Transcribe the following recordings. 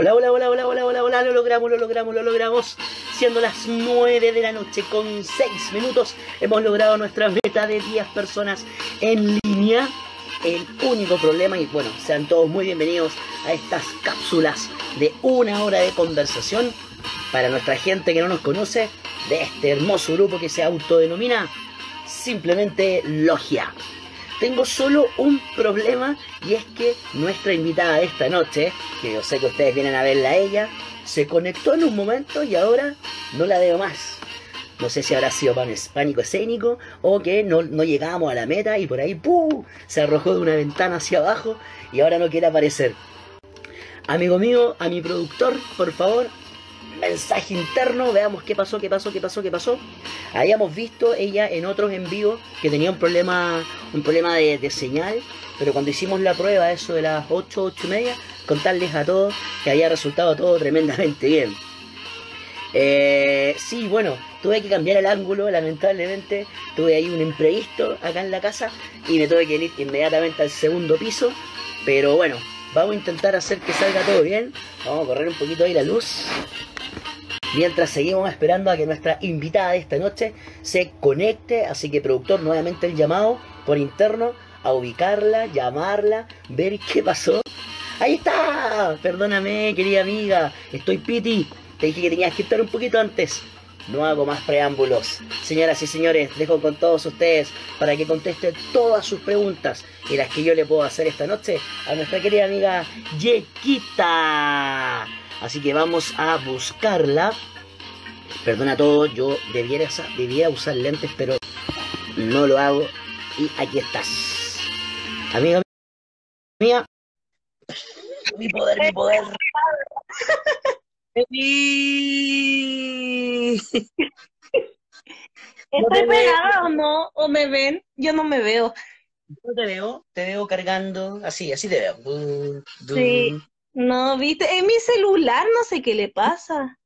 Hola, hola, hola, hola, hola, hola, hola, lo logramos, lo logramos, lo logramos. Siendo las 9 de la noche con 6 minutos, hemos logrado nuestra meta de 10 personas en línea. El único problema, y bueno, sean todos muy bienvenidos a estas cápsulas de una hora de conversación para nuestra gente que no nos conoce de este hermoso grupo que se autodenomina simplemente Logia. Tengo solo un problema y es que nuestra invitada de esta noche, que yo sé que ustedes vienen a verla a ella, se conectó en un momento y ahora no la veo más. No sé si habrá sido pánico escénico o que no, no llegamos a la meta y por ahí ¡pum! se arrojó de una ventana hacia abajo y ahora no quiere aparecer. Amigo mío, a mi productor, por favor, mensaje interno, veamos qué pasó, qué pasó, qué pasó, qué pasó. Habíamos visto ella en otros en vivo que tenía un problema, un problema de, señal, pero cuando hicimos la prueba, eso de las 8, 8 y media, contarles a todos que había resultado todo tremendamente bien. Eh, sí, bueno, tuve que cambiar el ángulo, lamentablemente. Tuve ahí un imprevisto acá en la casa y me tuve que ir inmediatamente al segundo piso. Pero bueno, vamos a intentar hacer que salga todo bien. Vamos a correr un poquito ahí la luz mientras seguimos esperando a que nuestra invitada de esta noche se conecte. Así que, productor, nuevamente el llamado por interno a ubicarla, llamarla, ver qué pasó. Ahí está, perdóname, querida amiga, estoy piti. Te dije que tenías que estar un poquito antes. No hago más preámbulos. Señoras y señores, dejo con todos ustedes para que conteste todas sus preguntas y las que yo le puedo hacer esta noche a nuestra querida amiga Yequita. Así que vamos a buscarla. Perdona todo, yo debiera, debiera usar lentes, pero no lo hago. Y aquí estás. Amiga mía. Mi poder, mi poder. ¿Estoy pegada o no? ¿O me ven? Yo no me veo. Yo te veo, te veo cargando, así, así te veo. Sí. No, viste, en mi celular no sé qué le pasa.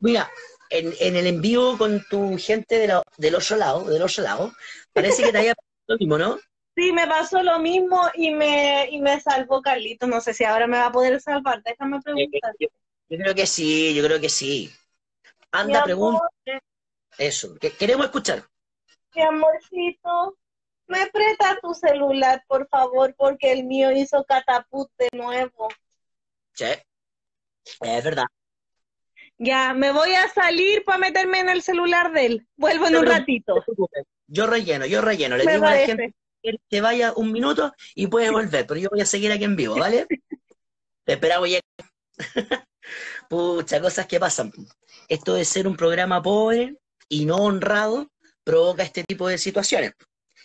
Mira, en, en el envío con tu gente de del otro lado, del otro lado, parece que te haya pasado lo mismo, ¿no? Sí, me pasó lo mismo y me, y me salvó Carlito. No sé si ahora me va a poder salvar. Déjame preguntar. Yo, creo que sí, yo creo que sí. Anda, pregunta. Eso, que queremos escuchar. Mi amorcito, me presta tu celular, por favor, porque el mío hizo catapult de nuevo. Sí, es verdad. Ya, me voy a salir para meterme en el celular de él. Vuelvo en un ratito. Yo relleno, yo relleno. Le digo a la gente que vaya un minuto y puede volver, pero yo voy a seguir aquí en vivo, ¿vale? Te esperamos ya. Pucha, cosas que pasan. Esto de ser un programa pobre y no honrado provoca este tipo de situaciones.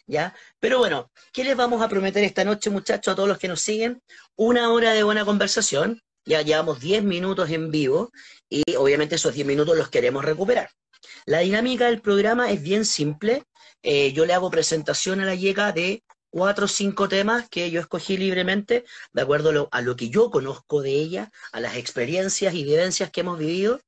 ¿Ya? Pero bueno, ¿qué les vamos a prometer esta noche, muchachos, a todos los que nos siguen? Una hora de buena conversación, ya llevamos 10 minutos en vivo y obviamente esos 10 minutos los queremos recuperar. La dinámica del programa es bien simple. Eh, yo le hago presentación a la llega de cuatro o cinco temas que yo escogí libremente, de acuerdo a lo, que yo conozco de ella, a las experiencias y vivencias que hemos vivido,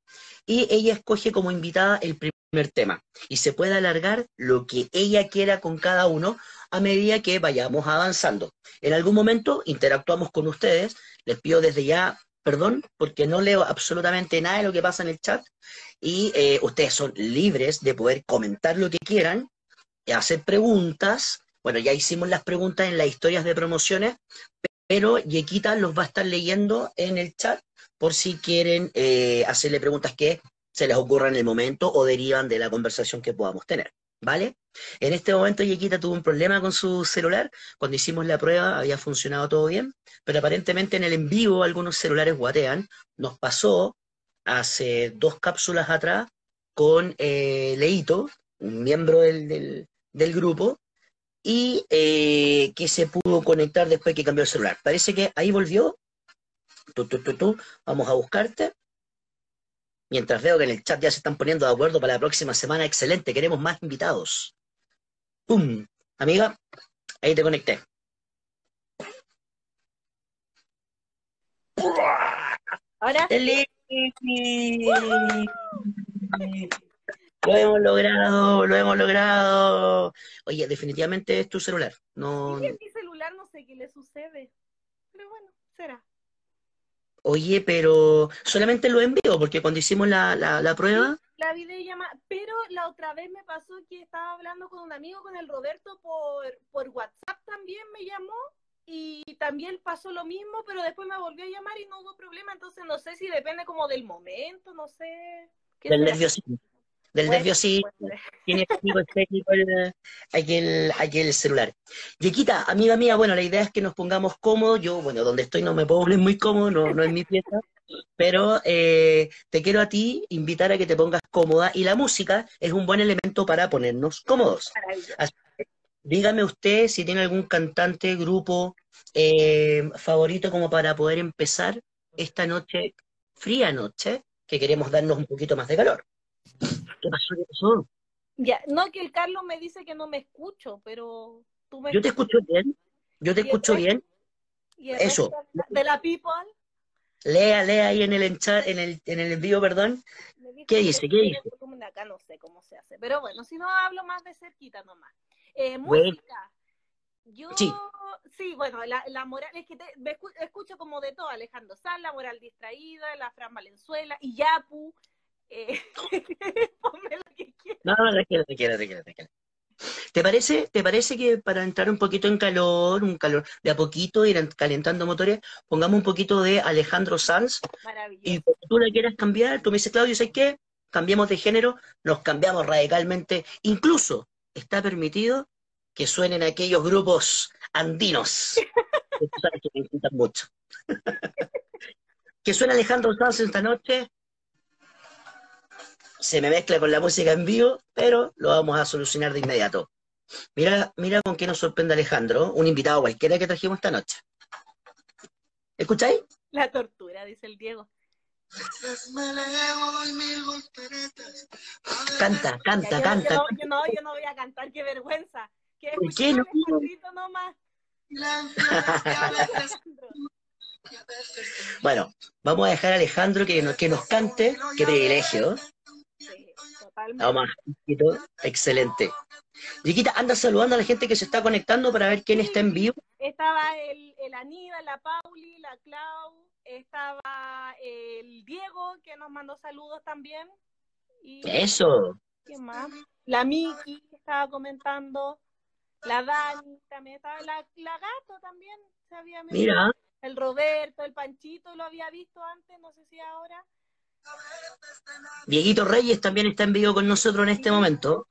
y ella escoge como invitada el primer tema. Y se puede alargar lo que ella quiera con cada uno a medida que vayamos avanzando. En algún momento interactuamos con ustedes, les pido desde ya perdón, porque no leo absolutamente nada de lo que pasa en el chat y eh, ustedes son libres de poder comentar lo que quieran, hacer preguntas. Bueno, ya hicimos las preguntas en las historias de promociones, pero Yequita los va a estar leyendo en el chat por si quieren eh, hacerle preguntas que se les ocurran en el momento o derivan de la conversación que podamos tener. ¿Vale? En este momento Yequita tuvo un problema con su celular. Cuando hicimos la prueba había funcionado todo bien, pero aparentemente en el en vivo algunos celulares guatean. Nos pasó hace dos cápsulas atrás con eh, Leito, un miembro del, grupo, y eh, que se pudo conectar después que cambió el celular. Parece que ahí volvió. Tú, tú, tú, tú. Vamos a buscarte. Mientras veo que en el chat ya se están poniendo de acuerdo para la próxima semana, excelente, queremos más invitados. ¡Pum! Amiga, ahí te conecté. Ahora. Lo hemos logrado, lo hemos logrado. Oye, definitivamente es tu celular. No... Sí, es mi celular, no sé qué le sucede. Pero bueno, será. Oye, pero solamente lo envío, porque cuando hicimos la, la, la prueba, La videollamada, pero la otra vez me pasó que estaba hablando con un amigo, con el Roberto, por, por WhatsApp también me llamó y también pasó lo mismo, pero después me volvió a llamar y no hubo problema, entonces no sé si depende como del momento, no sé. ¿Qué del nerviosismo. Del Puede- nerviosismo, puede ser. tiene técnico, es técnico el, aquí, el, aquí el celular. Yequita, amiga mía, bueno, la idea es que nos pongamos cómodos. Yo, bueno, donde estoy no me puedo poner muy cómodo, no, no es mi pieza, pero eh, te quiero a ti invitar a que te pongas cómoda y la música es un buen elemento para ponernos cómodos. Maravilloso. Dígame usted si tiene algún cantante, grupo eh, favorito como para poder empezar esta noche, fría noche, que queremos darnos un poquito más de calor. ¿Qué pasó? ¿Qué pasó? Ya, no que el Carlos me dice que no me escucho, pero tú me Yo te escucho bien, yo te ¿Y el escucho resto? bien. y el eso. resto de la people Lea, lea ahí en el en el, en el envío, perdón. ¿Qué dice? ¿Qué dice? acá no sé cómo se hace, pero bueno, si no hablo más de cerquita nomás. Eh, Bueno. música. Yo, Sí. sí, bueno, la, la moral, es que te, me escu- escucho como de todo, Alejandro Sanz, la moral distraída, la Fran Valenzuela, y Yapu, eh, ponme lo que quieras. No, tranquila, tranquila, tranquila, tranquila. ¿Te parece, ¿Te parece que para entrar un poquito en calor, un calor de a poquito, ir calentando motores, pongamos un poquito de Alejandro Sanz y cuando tú la quieras cambiar, tú me dices, Claudio, ¿sabes qué? Cambiamos de género, nos cambiamos radicalmente. Incluso está permitido que suenen aquellos grupos andinos, que me mucho. que suena Alejandro Sanz esta noche, se me mezcla con la música en vivo, pero lo vamos a solucionar de inmediato. Mira, mira con qué nos sorprende Alejandro, un invitado cualquiera que trajimos esta noche. ¿Escucháis? La tortura, dice el Diego. Canta, canta, yo, canta. yo yo no, yo no voy a cantar, qué vergüenza. Que ¿Por qué no? Nomás. Bueno, vamos a dejar a Alejandro que nos, que nos cante. Qué privilegio. Totalmente. Vamos a un poquito. Excelente. Chiquita, anda saludando a la gente que se está conectando para ver quién está en vivo. Estaba el, el Aníbal, la Pauli, la Clau, estaba el Diego, que nos mandó saludos también. Y Eso. ¿quién más? La Miki, que estaba comentando. La Dani, también estaba la, la Gato también. Se había metido. Mira, El Roberto, el Panchito, lo había visto antes, no sé si ahora. Dieguito Reyes también está en vivo con nosotros en este momento.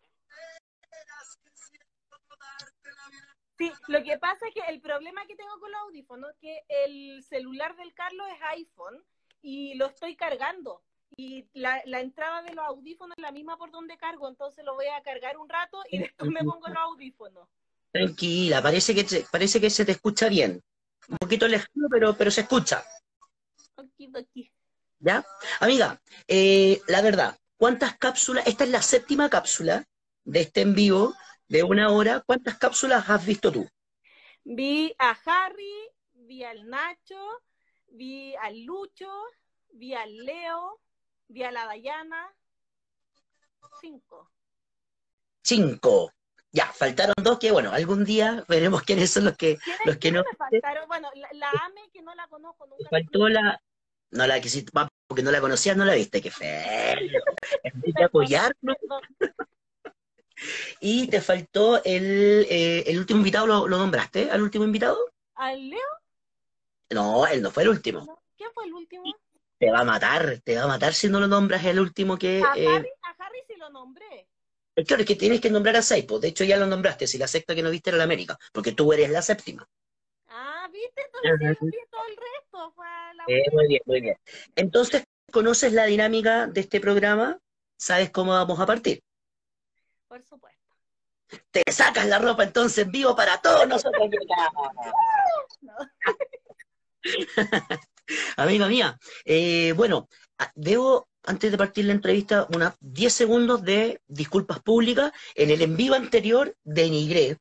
Sí, lo que pasa es que el problema que tengo con los audífonos es que el celular del Carlos es iPhone y lo estoy cargando. Y la, la entrada de los audífonos es la misma por donde cargo, entonces lo voy a cargar un rato y después me pongo los audífonos. Tranquila, parece que, te- parece que se te escucha bien. Un poquito lejano, pero, pero se escucha. Okidoki. ¿Ya? Amiga, eh, la verdad, ¿cuántas cápsulas? Esta es la séptima cápsula de este en vivo de una hora. ¿Cuántas cápsulas has visto tú? Vi a Harry, vi al Nacho, vi al Lucho, vi al Leo, vi a la Dayana. Cinco. Cinco. Ya, faltaron dos que, bueno, algún día veremos quiénes son los que, ¿Quiénes, los que no. me faltaron? Bueno, la, la AME, que no la conozco nunca. Faltó la. No la quisiste, porque no la conocías, no la viste, qué feo. Hay que apoyarnos. Y te faltó el, eh, el último invitado, ¿lo, lo nombraste? ¿Al último invitado? ¿Al Leo? No, él no fue el último. ¿Quién fue el último? Te va a matar, te va a matar si no lo nombras el último que. A eh, Harry, a Harry sí lo nombré. Claro, es que tienes que nombrar a seis, pues. De hecho, ya lo nombraste. Si la sexta que no viste era la América, porque tú eres la séptima. Ah, ¿viste? Entonces vi todo el resto. Fue Eh, muy bien, muy bien. Entonces, ¿conoces la dinámica de este programa? ¿Sabes cómo vamos a partir? Por supuesto. Te sacas la ropa entonces en vivo para todos nosotros. No. Amiga mía, eh, bueno, debo, antes de partir la entrevista, unas 10 segundos de disculpas públicas. En el en vivo anterior denigré,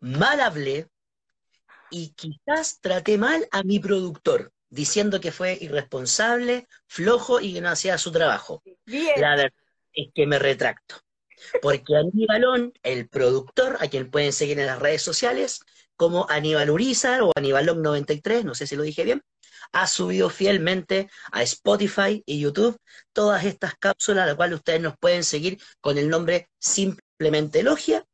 mal hablé y quizás traté mal a mi productor, diciendo que fue irresponsable, flojo y que no hacía su trabajo. Bien. La verdad es que me retracto. Porque Aníbalón, el productor, a quien pueden seguir en las redes sociales, como Aníbal Urizar o Aníbalón93, no sé si lo dije bien, ha subido fielmente a Spotify y YouTube todas estas cápsulas, las cuales ustedes nos pueden seguir con el nombre simplemente Logia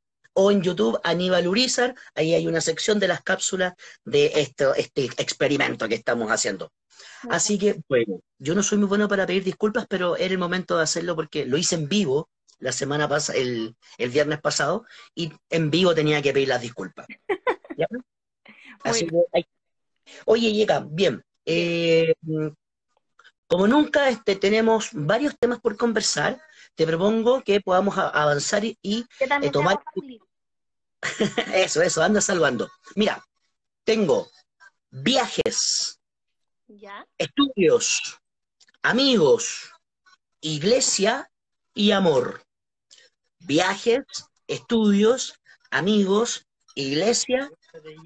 o en YouTube Aníbal Urizar, ahí hay una sección de las cápsulas de esto, este experimento que estamos haciendo. Así que, bueno, yo no soy muy bueno para pedir disculpas, pero era el momento de hacerlo porque lo hice en vivo la semana pasada, el, viernes pasado, y en vivo tenía que pedir las disculpas. Así que, oye, llega, bien. Eh, como nunca este, tenemos varios temas por conversar, te propongo que podamos avanzar y, eh, tomar... eso, eso, anda salvando. Mira, tengo viajes, estudios, amigos, iglesia y amor. Viajes, estudios, amigos, iglesia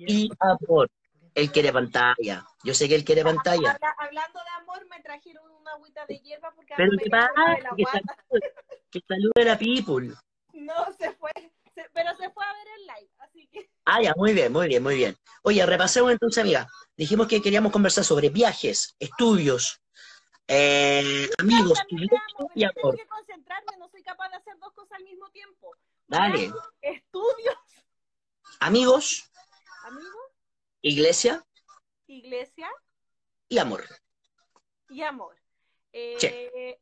y amor. Él quiere pantalla. Yo sé que él quiere pantalla. Hablando de amor, me trajeron una agüita de hierba porque Pero qué pasa, que, salude, a la people. No, se fue, pero se fue a ver el live, así que. Ah, ya, muy bien, muy bien, muy bien. Oye, repasemos entonces, amiga. Dijimos que queríamos conversar sobre viajes, estudios, eh, amigos, y amor. Tengo que concentrarme, no soy capaz de hacer dos cosas al mismo tiempo. Dale. Estudios. Amigos. Amigos. Iglesia. Iglesia. Y amor. Y amor. Eh,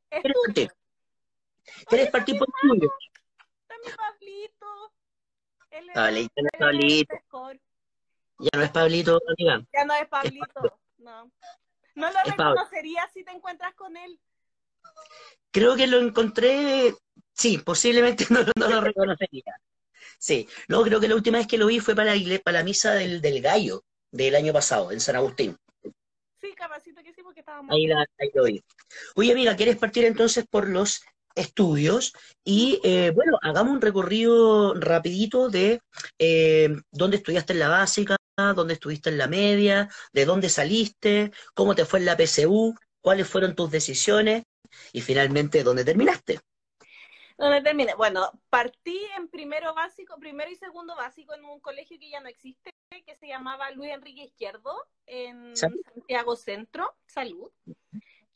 ¿Quieres partir? ¿Quieres partir por estudios? Pablito. Él Pablito, es Pablito. Ya no es Pablito, amiga. Ya no es Pablito, no. No lo reconocerías si te encuentras con él. Creo que lo encontré, sí, posiblemente no, lo reconocería. Sí, no, creo que la última vez que lo vi fue para la, para la misa del, del gallo del año pasado, en San Agustín. Sí, capacito que sí, porque estábamos... Ahí, la, ahí lo vi. Oye, amiga, ¿quieres partir entonces por los estudios? Y, eh, bueno, hagamos un recorrido rapidito de eh, dónde estudiaste en la básica, dónde estuviste en la media, de dónde saliste, cómo te fue en la PSU, cuáles fueron tus decisiones y finalmente dónde terminaste. ¿Dónde terminé? Bueno, partí en primero básico, primero y segundo básico en un colegio que ya no existe, que se llamaba Luis Enrique Izquierdo, en Santiago Centro, Salud.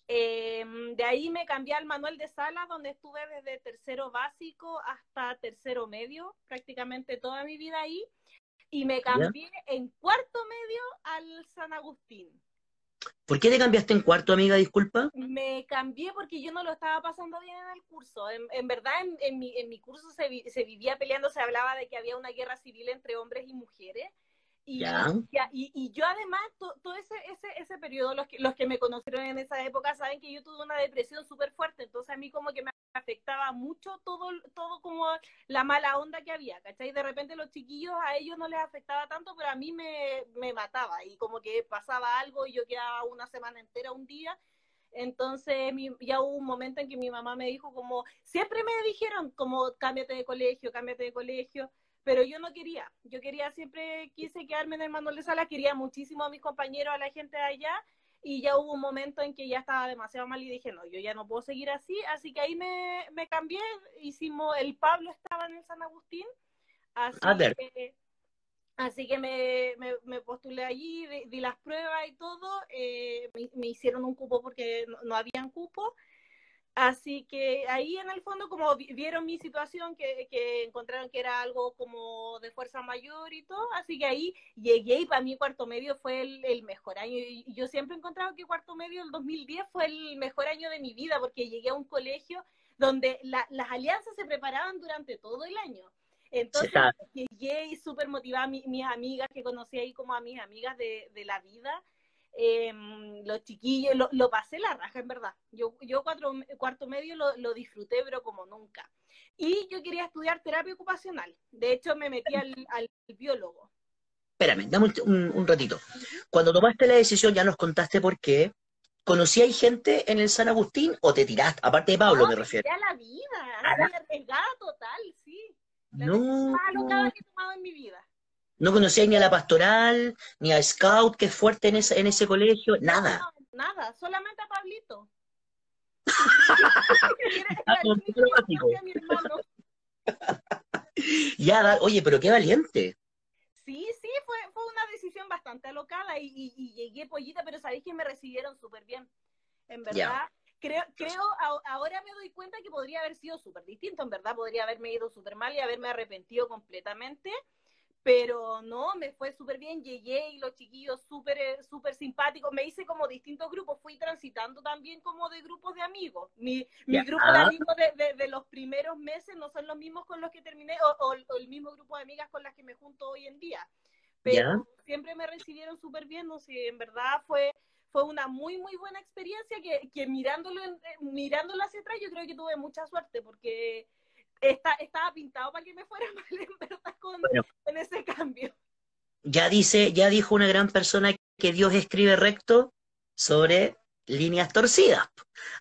Em, de ahí me cambié al Manuel de Sala, donde estuve desde tercero básico hasta tercero medio, prácticamente toda mi vida ahí. Y me cambié en cuarto medio al San Agustín. ¿Por qué te cambiaste en cuarto, amiga? Disculpa. Me cambié porque yo no lo estaba pasando bien en el curso. En, verdad, en, mi, en mi curso se, se vivía peleando, se hablaba de que había una guerra civil entre hombres y mujeres. Y, y, y, yo además, todo ese, ese, ese periodo, los que, los que me conocieron en esa época saben que yo tuve una depresión súper fuerte, entonces a mí como que me afectaba mucho todo, todo como la mala onda que había, ¿cachai? De repente los chiquillos a ellos no les afectaba tanto, pero a mí me, me mataba y como que pasaba algo y yo quedaba una semana entera, un día, entonces ya hubo un momento en que mi mamá me dijo como, siempre me dijeron como cámbiate de colegio, cámbiate de colegio, pero yo no quería, yo quería, siempre quise quedarme en el Manuel de Sala, quería muchísimo a mis compañeros, a la gente de allá, y ya hubo un momento en que ya estaba demasiado mal y dije, no, yo ya no puedo seguir así, así que ahí me, me cambié, hicimos, el Pablo estaba en el San Agustín, así que, así que me, me, postulé allí, di, las pruebas y todo, eh, me, hicieron un cupo porque no, no habían cupo, Así que ahí en el fondo como vieron mi situación, que, que, encontraron que era algo como de fuerza mayor y todo, así que ahí llegué y para mí cuarto medio fue el, mejor año. Y yo siempre he encontrado que cuarto medio del 2010 fue el mejor año de mi vida porque llegué a un colegio donde las alianzas se preparaban durante todo el año. Entonces llegué y súper motivada, mis amigas que conocí ahí como a mis amigas de, de la vida eh, los chiquillos, lo, pasé la raja, en verdad. Yo, yo cuatro, cuarto medio lo, disfruté, pero como nunca. Y yo quería estudiar terapia ocupacional. De hecho, me metí al, biólogo. Espérame, dame un, ratito. Cuando tomaste la decisión, ya nos contaste por qué. ¿Conocíais gente en el San Agustín o te tiraste? Aparte de Pablo, me refiero. a la vida, a la arriesgada total, sí. La no. más que he tomado en mi vida. No conocía ni a la pastoral, ni a Scout, que es fuerte en ese, en ese colegio, nada. nada, solamente a Pablito. ya, oye, pero qué valiente. Sí, sí, fue, fue una decisión bastante alocada y, y, llegué pollita, pero sabéis que me recibieron súper bien. En verdad, creo, creo ahora me doy cuenta que podría haber sido súper distinto, en verdad, podría haberme ido súper mal y haberme arrepentido completamente pero no, me fue súper bien, llegué y los chiquillos súper eh, súper simpáticos, me hice como distintos grupos, fui transitando también como de grupos de amigos. Mi, mi grupo de amigos de, de, los primeros meses no son los mismos con los que terminé, o, el mismo grupo de amigas con las que me junto hoy en día. Pero siempre me recibieron súper bien, no sé, en verdad fue fue una muy, muy buena experiencia que, que mirándolo, eh, mirándolo hacia atrás yo creo que tuve mucha suerte porque estaba pintado para que me fuera mal en verdad con, ese cambio. Ya dice, ya dijo una gran persona que Dios escribe recto sobre líneas torcidas.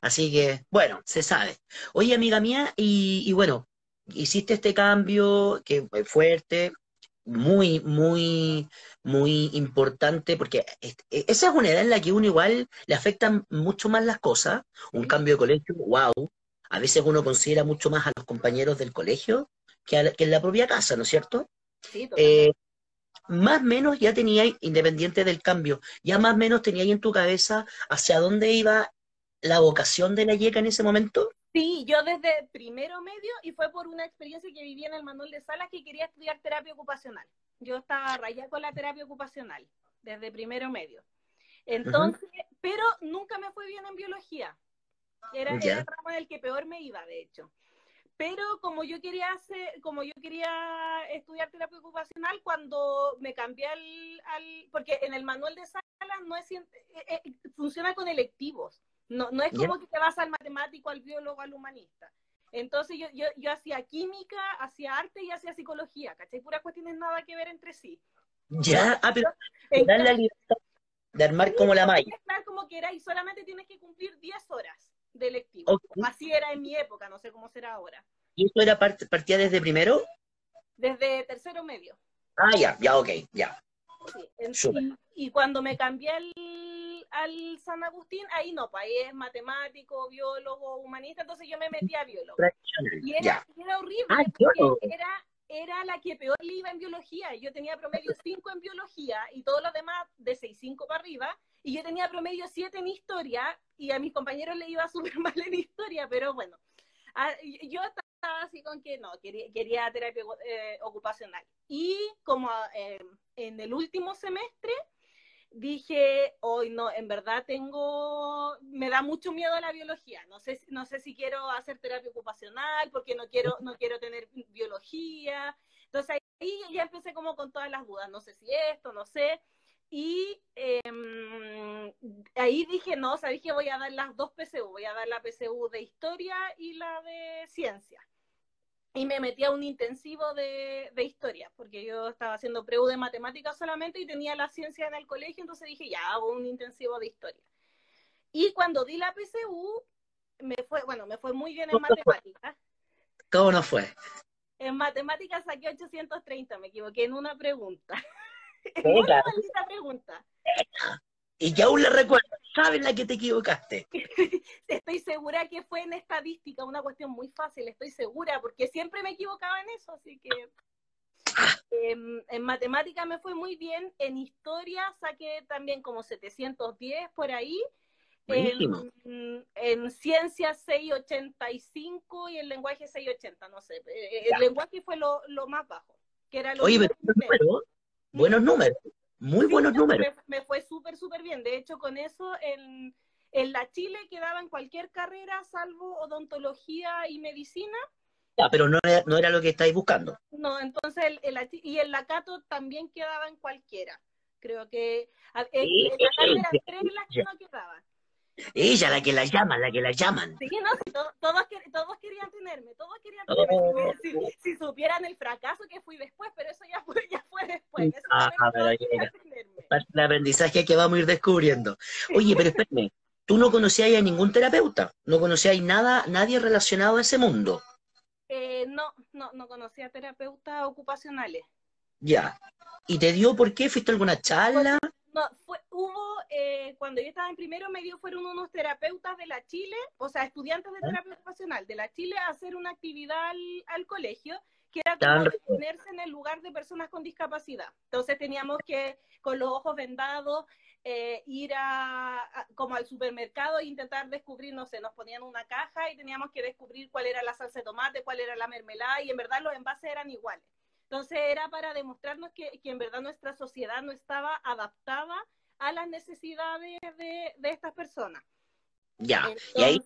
Así que, bueno, se sabe. Oye, amiga mía, y, y bueno, hiciste este cambio que fue fuerte, muy, muy, muy importante, porque esa es una edad en la que uno igual le afectan mucho más las cosas. Un cambio de colegio, wow, a veces uno considera mucho más a los compañeros del colegio que, en la propia casa, ¿no es cierto? Sí, eh, más o menos ya tenía, independiente del cambio, ya más o menos tenía ahí en tu cabeza hacia dónde iba la vocación de la YECA en ese momento. Sí, yo desde primero medio y fue por una experiencia que viví en el Manuel de Salas que quería estudiar terapia ocupacional. Yo estaba rayada con la terapia ocupacional desde primero medio. Entonces, pero nunca me fue bien en biología. Era, el ramo en el que peor me iba, de hecho. Pero como yo quería hacer, como yo quería estudiar terapia ocupacional, cuando me cambié al, al porque en el manual de salas no es eh, eh, funciona con electivos. No, no es como que te vas al matemático, al biólogo, al humanista. Entonces yo, yo, yo hacía química, hacía arte y hacía psicología, ¿cachai? Puras cuestiones nada que ver entre sí. Ya, ah, pero la libertad de armar como la malla. como quieras y solamente tienes que cumplir 10 horas de electivo. Así era en mi época, no sé cómo será ahora. ¿Y esto era partía desde primero? Desde tercero medio. Ah, ya, ya, ok, ya. y, cuando me cambié al, al, San Agustín, ahí no, pues ahí es matemático, biólogo, humanista, entonces yo me metí a biólogo. Y era, era horrible, ah, porque era, era la que peor le iba en biología. Yo tenía promedio 5 en biología y todos los demás de 6-5 para arriba y yo tenía promedio 7 en historia y a mis compañeros le iba súper mal en historia, pero bueno, ah, yo estaba así con que no, quería, terapia eh, ocupacional. Y como eh, en el último semestre dije, hoy no, en verdad tengo, me da mucho miedo la biología, no sé, no sé si quiero hacer terapia ocupacional porque no quiero, no quiero tener biología. Entonces ahí ya empecé como con todas las dudas, no sé si esto, no sé. Y em, ahí dije, no, sabéis que voy a dar las dos PSU, voy a dar la PSU de historia y la de ciencia. Y me metí a un intensivo de, de historia, porque yo estaba haciendo PREU de matemáticas solamente y tenía la ciencia en el colegio, entonces dije, ya, hago un intensivo de historia. Y cuando di la PSU, me fue, bueno, me fue muy bien en matemáticas. ¿Cómo no fue? En matemáticas saqué 830, me equivoqué en una pregunta. Una pregunta. Y aún le recuerdo, ¿sabes la que te equivocaste? estoy segura que fue en estadística, una cuestión muy fácil, estoy segura, porque siempre me equivocaba en eso, así que... Em, en matemática me fue muy bien, en historia saqué también como 710 por ahí, en, en, ciencias 685 y en lenguaje 680, no sé, eh, el lenguaje fue lo, más bajo, que era lo Oye, pero, buenos números, muy buenos números. Me, fue súper, súper bien. De hecho, con eso en, en la Chile quedaba en cualquier carrera salvo odontología y medicina. Ya, pero no era, no era lo que estáis buscando. No, entonces, el, el, y el Lacato también quedaba en cualquiera. Creo que en, la carrera tres las que no quedaban. Ella, la que la llaman, la que la llaman. Sí, no, todos, todos, querían tenerme, todos querían tenerme. Oh. Si, supieran el fracaso que fui después, pero eso ya fue, ya fue después. ah, el aprendizaje que vamos a ir descubriendo. Oye, pero espérame, tú no conocías a ningún terapeuta, no conocías nada, nadie relacionado a ese mundo. Eh, no, no, no conocía terapeutas ocupacionales. Ya. ¿Y te dio por qué? ¿Fuiste a alguna charla? No, fue, hubo, eh, cuando yo estaba en primero medio, fueron unos terapeutas de la Chile, o sea, estudiantes de terapia ocupacional de la Chile, a hacer una actividad al, colegio, que era como ponerse en el lugar de personas con discapacidad. Entonces teníamos que, con los ojos vendados, eh, ir a, como al supermercado e intentar descubrir, no sé, nos ponían una caja y teníamos que descubrir cuál era la salsa de tomate, cuál era la mermelada y en verdad los envases eran iguales. Entonces era para demostrarnos que, que en verdad nuestra sociedad no estaba adaptada a las necesidades de, de estas personas. Ya, y ahí,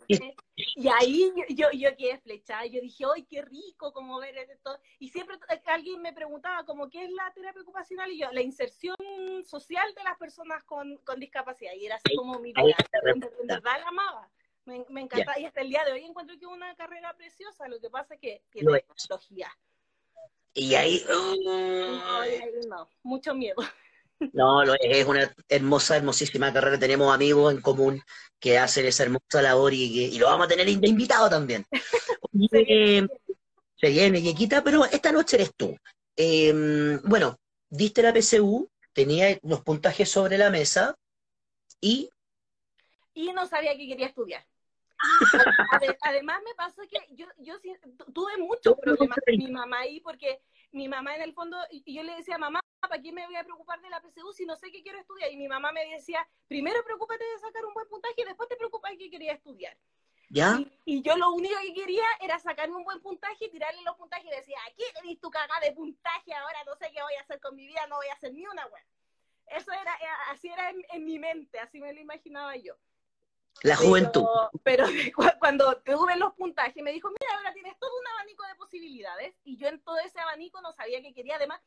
y ahí yo, yo, quedé flechada, yo dije, ¡ay, qué rico! Como ver esto. Y siempre alguien me preguntaba, como, ¿qué es la terapia ocupacional? Y yo, la inserción social de las personas con, con discapacidad. Y era así como mi vida, en verdad la amaba. Me, me encantaba. Y hasta el día de hoy encuentro que es una carrera preciosa, lo que pasa es que tiene tecnología. Y ahí... no, mucho miedo. No, es una hermosa, hermosísima carrera. Tenemos amigos en común que hacen esa hermosa labor y, lo vamos a tener de invitado también. se viene, Yequita, pero esta noche eres tú. Em, bueno, diste la PSU, tenía los puntajes sobre la mesa y... Y no sabía que quería estudiar. Además me pasó que yo, yo tuve muchos problemas con mi mamá ahí porque mi mamá en el fondo, y yo le decía, mamá, ¿para qué me voy a preocupar de la PSU si no sé qué quiero estudiar? Y mi mamá me decía, primero preocúpate de sacar un buen puntaje y después te preocupas de qué quería estudiar. ¿Ya? Y, yo lo único que quería era sacarme un buen puntaje y tirarle los puntajes y decía, aquí tenéis tu cagada de puntaje, ahora no sé qué voy a hacer con mi vida, no voy a hacer ni una web. Eso era, eh, así era en mi mente, así me lo imaginaba yo. La juventud. Pero, cuando tuve los puntajes, me dijo, ahora tienes todo un abanico de posibilidades. Y yo en todo ese abanico no sabía qué quería. Además,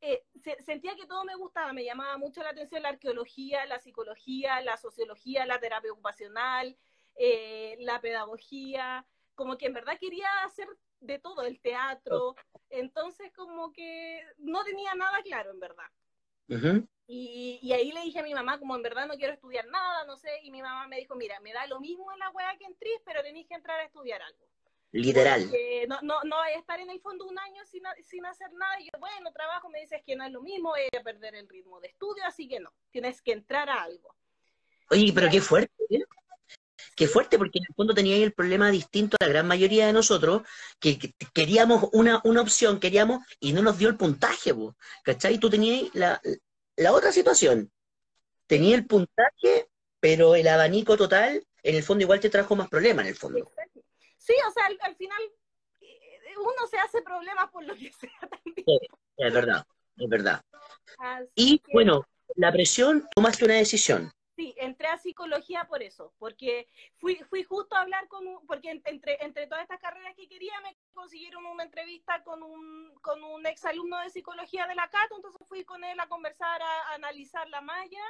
eh, sentía que todo me gustaba. Me llamaba mucho la atención la arqueología, la psicología, la sociología, la terapia ocupacional, eh, la pedagogía. Como que en verdad quería hacer de todo, el teatro. Entonces, como que no tenía nada claro, en verdad. Y, ahí le dije a mi mamá, como en verdad no quiero estudiar nada, no sé, y mi mamá me dijo, mira, me da lo mismo en la weá que en TRIS, pero tenéis que entrar a estudiar algo. Literal. no, no, no a estar en el fondo un año sin, sin hacer nada. Y yo, bueno, trabajo, me dices que no es lo mismo, voy a perder el ritmo de estudio, así que no, tienes que entrar a algo. Oye, pero qué fuerte, ¿eh? Qué fuerte, porque en el fondo teníais el problema distinto a la gran mayoría de nosotros, que, queríamos una, una opción, queríamos, y no nos dio el puntaje, ¿cachai? Tú tenías la, la otra situación, tenía el puntaje, pero el abanico total, en el fondo igual te trajo más problemas, en el fondo. Sí, o sea, al, final eh, uno se hace problemas por lo que sea también. es verdad, es verdad. y bueno, la presión, tomaste una decisión. Sí, entré a psicología por eso, porque fui, fui justo a hablar con un, porque entre, entre todas estas carreras que quería me consiguieron una entrevista con un, con un exalumno de psicología de la Cato, entonces fui con él a conversar, a, analizar la malla,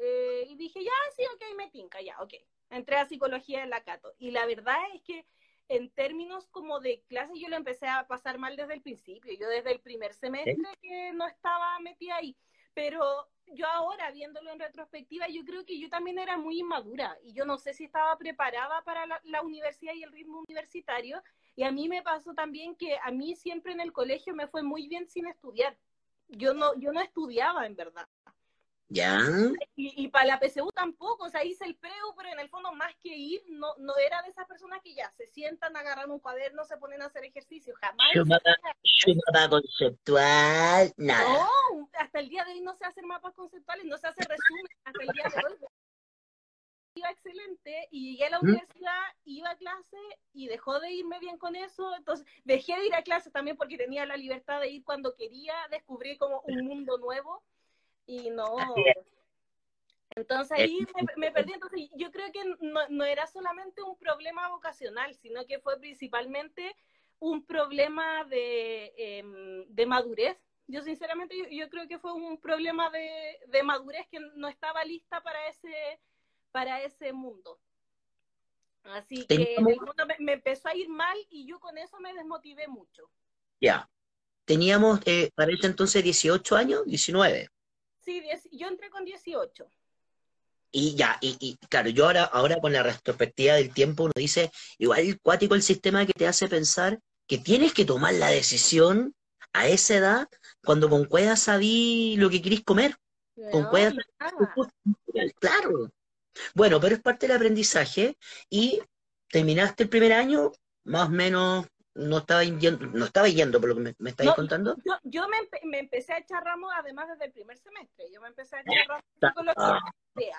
eh, y dije, ya, sí, ok, me tinca, ya, ok. Entré a psicología de la Cato, y la verdad es que en términos como de clase yo lo empecé a pasar mal desde el principio, yo desde el primer semestre que no estaba metida ahí, pero yo ahora, viéndolo en retrospectiva, yo creo que yo también era muy inmadura y yo no sé si estaba preparada para la, universidad y el ritmo universitario. Y a mí me pasó también que a mí siempre en el colegio me fue muy bien sin estudiar. Yo no, yo no estudiaba en verdad. Ya. Y, para la PSU tampoco, o sea, hice el preu, pero en el fondo más que ir, no, no era de esas personas que ya se sientan, agarran un cuaderno, se ponen a hacer ejercicio, jamás. mapa conceptual, nada. No, hasta el día de hoy no se hacen mapas conceptuales, no se hace resumen, hasta el día de hoy. Iba excelente y llegué a la universidad, iba a clase y dejó de irme bien con eso, entonces dejé de ir a clase también porque tenía la libertad de ir cuando quería, descubrí como un mundo nuevo y no. Entonces ahí me, perdí. Entonces yo creo que no, no, era solamente un problema vocacional, sino que fue principalmente un problema de, em, de madurez. Yo sinceramente yo, creo que fue un problema de, de, madurez que no estaba lista para ese, para ese mundo. Así que en el mundo me, empezó a ir mal y yo con eso me desmotivé mucho. Ya. Teníamos eh, para ese entonces 18 años, 19. Sí, yo entré con 18. Y ya, y, y, claro, yo ahora, ahora con la retrospectiva del tiempo uno dice, igual cuático el sistema que te hace pensar que tienes que tomar la decisión a esa edad cuando con cueva sabí lo que querís comer. con cueva claro. Bueno, pero es parte del aprendizaje y terminaste el primer año más o menos no estaba yendo, no estaba yendo por lo que me, me estáis No, contando. Yo, yo me, empe- me empecé a echar ramos además desde el primer semestre. Yo me empecé a echar ramos Ah.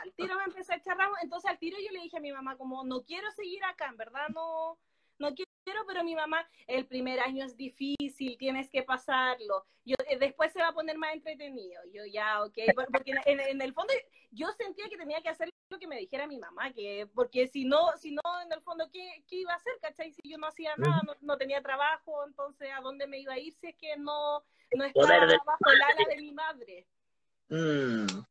al tiro me empecé a echar ramos. Entonces al tiro yo le dije a mi mamá como no quiero seguir acá, en verdad no, no quiero, pero mi mamá, el primer año es difícil, tienes que pasarlo. Yo, eh, después se va a poner más entretenido. Yo ya, ok, por- porque en el fondo yo sentía que tenía que hacer lo que me dijera mi mamá, que porque si no, si no, en el fondo, ¿qué, qué iba a hacer? ¿Cachai? Si yo no hacía nada, no, no tenía trabajo, entonces ¿a dónde me iba a ir si es que no, no estaba de- bajo el ala de mi madre? Mm,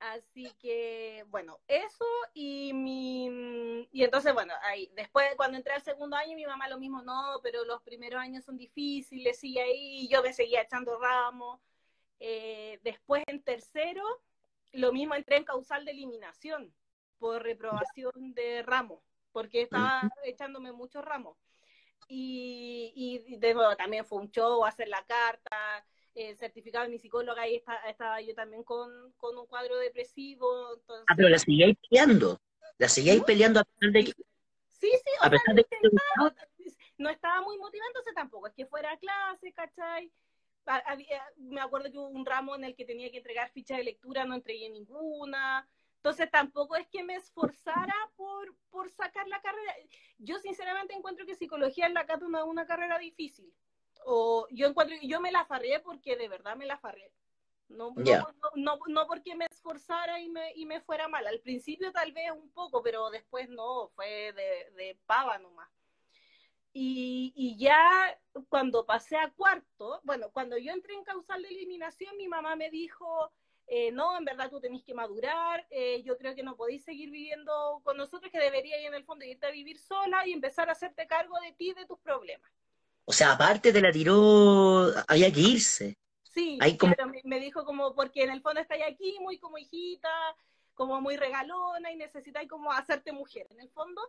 Así que, bueno, eso y mi... Y entonces, bueno, ahí, después cuando entré al segundo año, mi mamá lo mismo, no, pero los primeros años son difíciles, sigue ahí, y yo me seguía echando ramos. Eh, después en tercero, lo mismo entré en causal de eliminación por reprobación de ramos, porque estaba echándome muchos ramos. Y, y de nuevo, también fue un show hacer la carta, el certificado de mi psicóloga, ahí está- estaba yo también con, con un cuadro depresivo. Entonces, Ah, pero la seguíais peleando. La seguíais peleando a pesar de que, Sí, sí, a sea, pesar de que no estaba muy motivada, entonces tampoco es que fuera a clase, ¿cachai? Ha- había- me acuerdo que hubo un ramo en el que tenía que entregar fichas de lectura, no entregué ninguna. Entonces tampoco es que me esforzara por, por sacar la carrera. Yo sinceramente encuentro que psicología en la Cato no es una carrera difícil. O yo encuentro yo me la farré porque de verdad me la farré. No, no, no, no porque me esforzara y me, y me fuera mal. Al principio tal vez un poco, pero después no, fue de, de pava nomás. Y, y ya cuando pasé a cuarto, bueno, cuando yo entré en causal de eliminación, mi mamá me dijo, eh, no, en verdad tú tenés que madurar, eh, yo creo que no podéis seguir viviendo con nosotros, que deberías en el fondo irte a vivir sola y empezar a hacerte cargo de ti de tus problemas. O sea, aparte te la tiró, había que irse. Sí, Ahí como- claro, me, me dijo como, porque en el fondo estáis aquí muy como hijita, como muy regalona y necesitáis como hacerte mujer, en el fondo.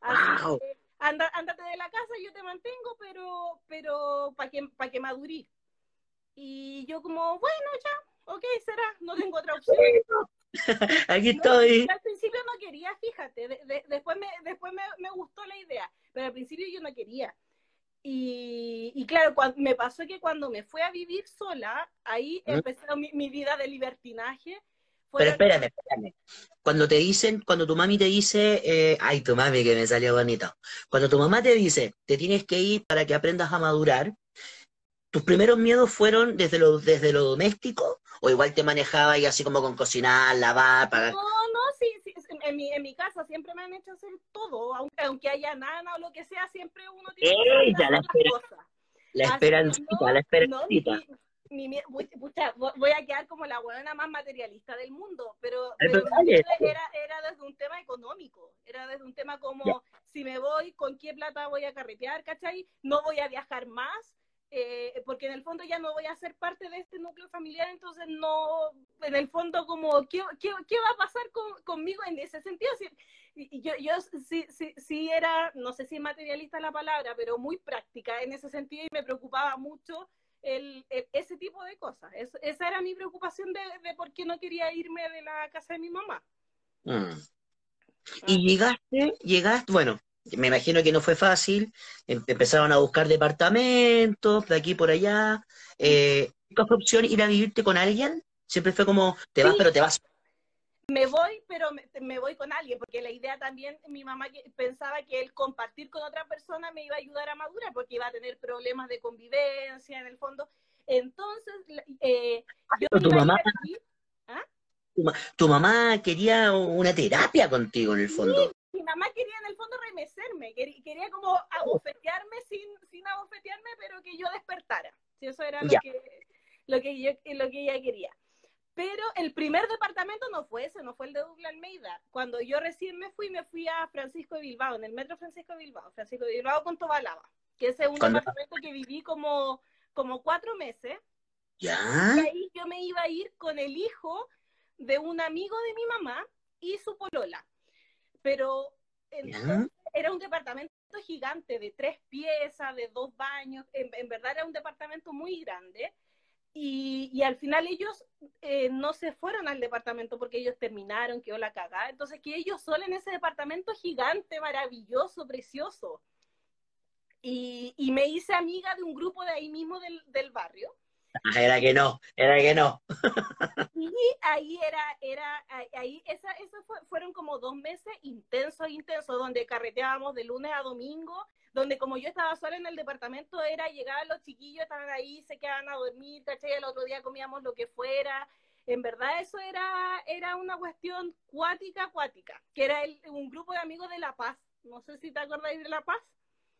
Así Wow. que anda, ándate de la casa, yo te mantengo, pero, pero para que, pa que madurís. Y yo como, bueno, ya, ok, será, no tengo otra opción. Aquí No, estoy. Al principio no quería, fíjate, de- de- después, me, después me, me gustó la idea, pero al principio yo no quería. Y, y claro, cuan- me pasó que cuando me fui a vivir sola, ahí empezó mi, mi vida de libertinaje. Pero espérame, espérame. Cuando te dicen, cuando tu mami te dice, eh, ay, tu mami que me salió bonito. Cuando tu mamá te dice, te tienes que ir para que aprendas a madurar, ¿tus primeros miedos fueron desde lo, desde lo doméstico? ¿O igual te manejabas y así como con cocinar, lavar, pagar? No, no, sí, sí, en mi, en mi casa siempre me han hecho hacer todo, aunque, aunque haya nana o lo que sea, siempre uno tiene que hacer la las cosas. La esperancita, no, la esperancita. no, mi- mi- mi- pu- pucha, vo- voy a quedar como la buena más materialista del mundo, pero, pero era, era desde un tema económico, era desde un tema como Ya. si me voy, con qué plata voy a carretear, ¿cachai? No voy a viajar más, eh, porque en el fondo ya no voy a ser parte de este núcleo familiar, entonces no, en el fondo como, ¿qué, qué, qué va a pasar con- conmigo en ese sentido? Si- y- yo, yo sí, sí, sí era, no sé si materialista la palabra, pero muy práctica en ese sentido y me preocupaba mucho el, el- ese tipo de cosas. Es- esa era mi preocupación de, de por qué no quería irme de la casa de mi mamá. Mm. Y llegaste, llegaste, bueno, me imagino que no fue fácil, em- empezaron a buscar departamentos de aquí por allá. Eh, ¿Cuál fue opción ir a vivirte con alguien? Siempre fue como, te vas, Sí. pero te vas. Me voy, pero me, me voy con alguien, porque la idea también, mi mamá pensaba que el compartir con otra persona me iba a ayudar a madurar, porque iba a tener problemas de convivencia en el fondo. Entonces, eh, yo tu mamá- aquí. Tu mamá quería una terapia contigo en el fondo. mi mamá quería en el fondo remecerme, quería, quería como abofetearme sin, sin abofetearme, pero que yo despertara. Si eso era lo que, lo, que yo, lo que ella quería. Pero el primer departamento no fue ese, no fue el de Douglas Almeida. Cuando yo recién me fui, me fui a Francisco de Bilbao, en el metro Francisco de Bilbao, Francisco de Bilbao con Tobalaba, que ese es un Cuando- departamento que viví como, como cuatro meses. ¿Ya? Y ahí yo me iba a ir con el hijo de un amigo de mi mamá y su polola. Pero entonces, era un departamento gigante de tres piezas, de dos baños, en, en verdad era un departamento muy grande. Y, al final ellos eh, no se fueron al departamento porque ellos terminaron, quedó la cagada. Entonces, que ellos solo en ese departamento gigante, maravilloso, precioso. Y, y me hice amiga de un grupo de ahí mismo del, del barrio. Ah, era que no, era que no. Y ahí era, era, ahí, esa, esos fueron como dos meses intensos, intensos, donde carreteábamos de lunes a domingo, donde como yo estaba sola en el departamento, era llegar los chiquillos, estaban ahí, se quedaban a dormir, ¿cachai? El otro día comíamos lo que fuera. En verdad eso era, era una cuestión cuática, cuática, que era el, un grupo de amigos de La Paz. No sé si te acordáis de La Paz.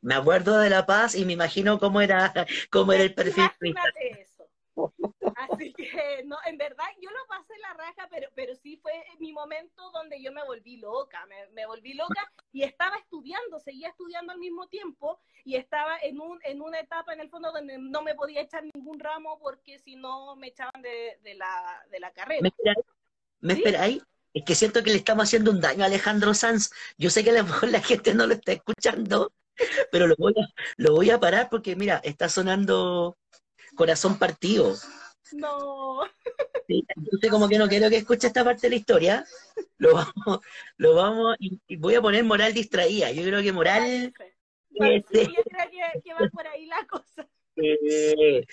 Me acuerdo de La Paz y me imagino cómo era, cómo era el perfil. Imagínate eso. Así que, no, en verdad yo lo pasé la raja, pero, pero sí fue mi momento donde yo me volví loca, me, me, volví loca y estaba estudiando, seguía estudiando al mismo tiempo y estaba en, un, en una etapa en el fondo donde no me podía echar ningún ramo porque si no me echaban de, de, la, de la carrera. ¿Me esperáis? ¿Sí? Es que siento que le estamos haciendo un daño a Alejandro Sanz. Yo sé que a lo mejor la gente no lo está escuchando, pero lo voy a, lo voy a parar porque, mira, está sonando corazón partido. No. Sí, entonces como que no quiero que escuche esta parte de la historia. Lo vamos, lo vamos, y, y voy a poner moral distraída. Yo creo que moral. Vale, sí, yo creo que, que, va por ahí la cosa. Eh,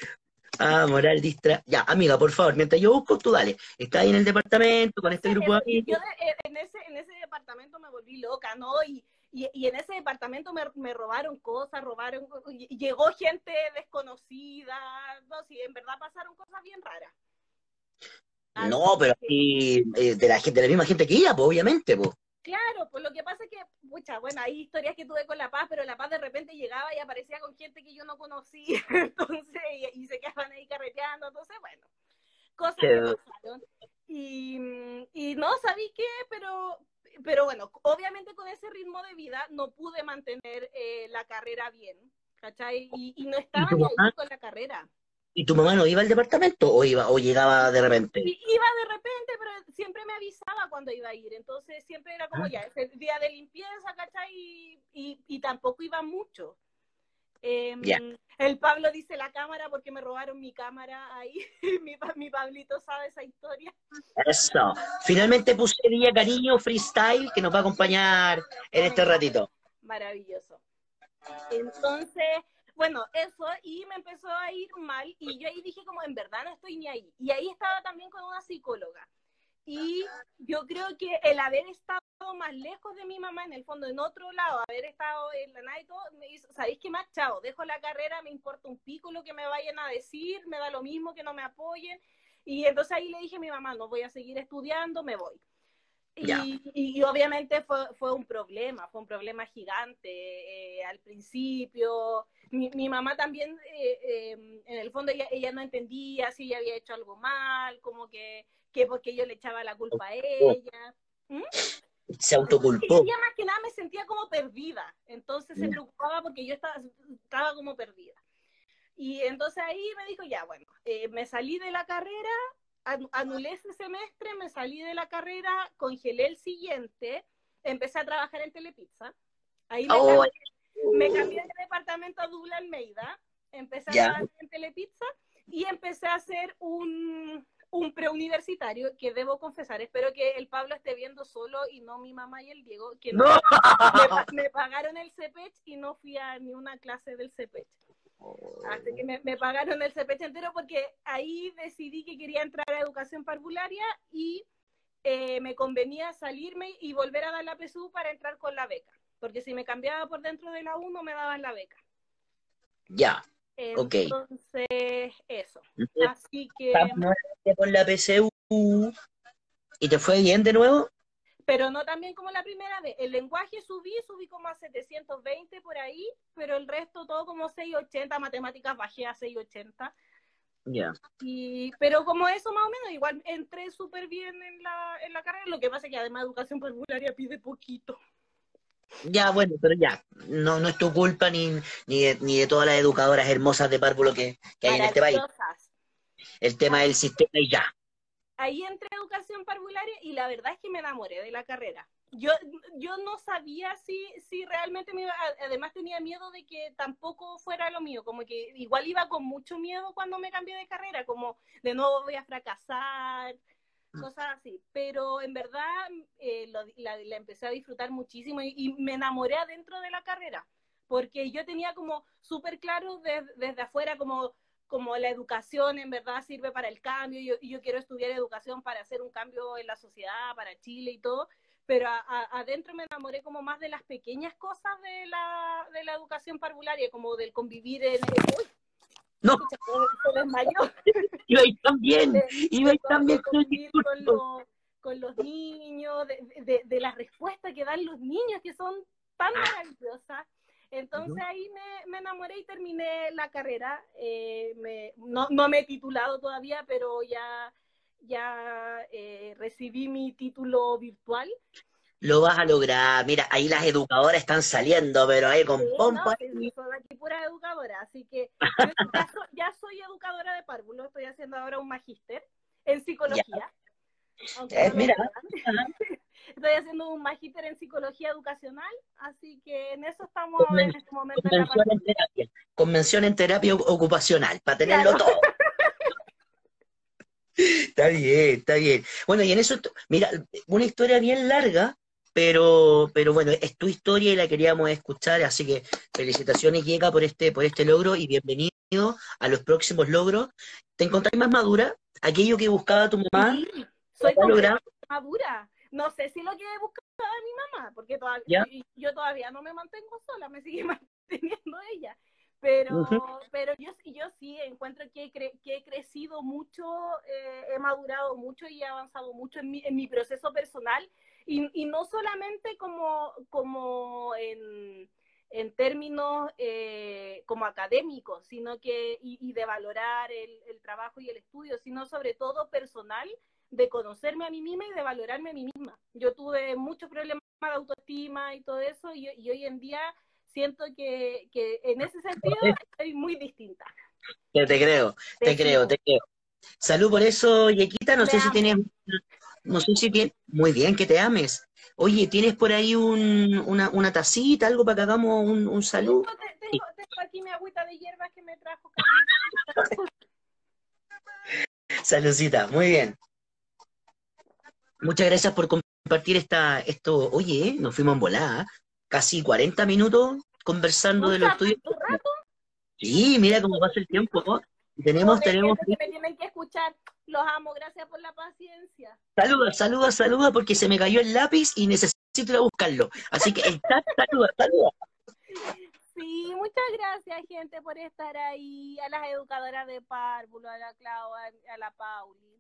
ah, moral distraída. Ya, amiga, por favor, mientras yo busco, tú dale. Está ahí en el departamento con este grupo de amigos. Yo en, ese, en ese departamento me volví loca, ¿no? Y, y, y, en ese departamento me, me, robaron cosas, robaron, llegó gente desconocida, no, sí, en verdad pasaron cosas bien raras. Así no, pero aquí, eh, de, la, de la misma gente que iba, pues, obviamente, pues. Claro, pues lo que pasa es que, pucha, bueno, hay historias que tuve con La Paz, pero La Paz de repente llegaba y aparecía con gente que yo no conocía, entonces, y, y se quedaban ahí carreteando, entonces, bueno, cosas que pasaron. Y, y no, ¿sabí qué? Pero, pero bueno, obviamente con ese ritmo de vida no pude mantener eh, la carrera bien, ¿cachai? Y, y no estaba ni ahí con la carrera. ¿Y tu mamá no iba al departamento o iba o llegaba de repente? Iba de repente, pero siempre me avisaba cuando iba a ir, entonces siempre era como ya, ese día de limpieza, ¿cachai? Y, y, y tampoco iba mucho. Eh, yeah. El Pablo dice la cámara porque me robaron mi cámara ahí. mi, mi, Pablito sabe esa historia. Eso. Finalmente puse día cariño freestyle que nos va a acompañar en este ratito. Maravilloso. Entonces, bueno, eso, y me empezó a ir mal, y yo ahí dije como, en verdad no estoy ni ahí. Y ahí estaba también con una psicóloga. Y yo creo que el haber estado más lejos de mi mamá, en el fondo, en otro lado, haber estado en la nada y todo, me hizo, ¿sabéis qué más, chao? Dejo la carrera, me importa un pico lo que me vayan a decir, me da lo mismo que no me apoyen. Y entonces ahí le dije a mi mamá, no voy a seguir estudiando, me voy. Y, y, obviamente fue, fue un problema, fue un problema gigante eh, al principio. Mi, mi mamá también, eh, eh, en el fondo, ella, ella no entendía si ella había hecho algo mal, como que que porque yo le echaba la culpa a ella. ¿Mm? Se autoculpó. Ella más que nada me sentía como perdida, entonces se preocupaba porque yo estaba, estaba como perdida. Y entonces ahí me dijo, ya, bueno, eh, me salí de la carrera, anulé ese semestre, me salí de la carrera, congelé el siguiente, empecé a trabajar en Telepizza. Ahí me, oh. Me cambié de departamento a Dubla Almeida, empecé a trabajar en Telepizza y empecé a hacer un, un preuniversitario que debo confesar, espero que el Pablo esté viendo solo y no mi mamá y el Diego, que no, no. Me, me, pagaron el CEPECH y no fui a ni una clase del CEPECH. Así que me, me, pagaron el CEPECH entero porque ahí decidí que quería entrar a educación parvularia y eh, me convenía salirme y volver a dar la PSU para entrar con la beca, porque si me cambiaba por dentro de la U no me daban la beca. Ya. Entonces, okay. eso. Así que. Con la PCU. ¿Y te fue bien de nuevo? Pero no también como la primera vez. El lenguaje subí, subí como a 720 por ahí, pero el resto todo como 680, matemáticas bajé a 680. Ya. Yeah. Y, pero como eso más o menos, igual entré súper bien en la, en la carrera, lo que pasa es que además educación parvularia pide poquito. Ya, bueno, pero ya, no, no es tu culpa ni, ni, de, ni de todas las educadoras hermosas de párvulo que, que hay en este país. El tema del sistema y ya. Ahí entré a educación parvularia y la verdad es que me enamoré de la carrera. Yo, yo no sabía si, si realmente me iba, además tenía miedo de que tampoco fuera lo mío, como que igual iba con mucho miedo cuando me cambié de carrera, como de nuevo voy a fracasar, cosas así. Pero en verdad eh, lo, la, la, empecé a disfrutar muchísimo y, me enamoré adentro de la carrera, porque yo tenía como súper claro desde afuera como como la educación en verdad sirve para el cambio, y yo, quiero estudiar educación para hacer un cambio en la sociedad, para Chile y todo, pero adentro me enamoré como más de las pequeñas cosas de la, de la educación parvularia, como del convivir en... Uy, no. Iba también, iba también con, con, los, con los niños, de, de, de la respuesta que dan los niños, que son tan ah. maravillosas. Entonces ahí me, enamoré y terminé la carrera. Eh, no, me he titulado todavía, pero ya, ya eh, recibí mi título virtual. Lo vas a lograr. Mira, ahí las educadoras están saliendo, pero ahí con pompa. No, soy aquí pura educadora, así que ya, soy, educadora de párvulo. Estoy haciendo ahora un magíster en psicología. Eh, mira. Estoy haciendo un magíster en psicología educacional, así que en eso estamos en este momento. Convención en, terapia. Convención en terapia ocupacional, para tenerlo todo. está bien, está bien. Bueno, y en eso, mira, una historia bien larga, pero, pero bueno, es tu historia y la queríamos escuchar, así que felicitaciones, llega por este, por este logro y bienvenido a los próximos logros. ¿Te encontrás más madura? Aquello que buscaba tu mamá. Sí, soy madura no sé si lo que buscaba mi mamá, porque todavía, yo todavía no me mantengo sola, me sigue manteniendo ella. Pero, pero yo, yo sí encuentro que, que he crecido mucho, eh, he madurado mucho y he avanzado mucho en mi, en mi proceso personal. Y, y no solamente como, como en, en términos eh, como académicos, sino que, y, y de valorar el, el, trabajo y el estudio, sino sobre todo personal de conocerme a mí misma y de valorarme a mí misma. Yo tuve muchos problemas de autoestima y todo eso, y, hoy en día siento que, en ese sentido estoy muy distinta. Te, creo, te, creo, te creo. Salud por eso, Yequita, no sé si tienes, no sé si tienes, muy bien, que te ames. Oye, ¿tienes por ahí un, una, una tacita, algo para que hagamos un, un salud? Tengo, tengo, aquí mi agüita de hierbas que me trajo. Saludcita, muy bien. Muchas gracias por compartir esta, esto. Oye, nos fuimos en volada, casi 40 minutos conversando de los estudios. Sí, mira cómo pasa el tiempo. Tenemos, tenemos. Que me tienen que escuchar. Los amo, gracias por la paciencia. Saluda, saluda, saluda, porque se me cayó el lápiz y necesito ir a buscarlo. Así que está, saluda, saluda. Sí, muchas gracias, gente, por estar ahí. A las educadoras de Párvulo, a la Clau, a la Pauli.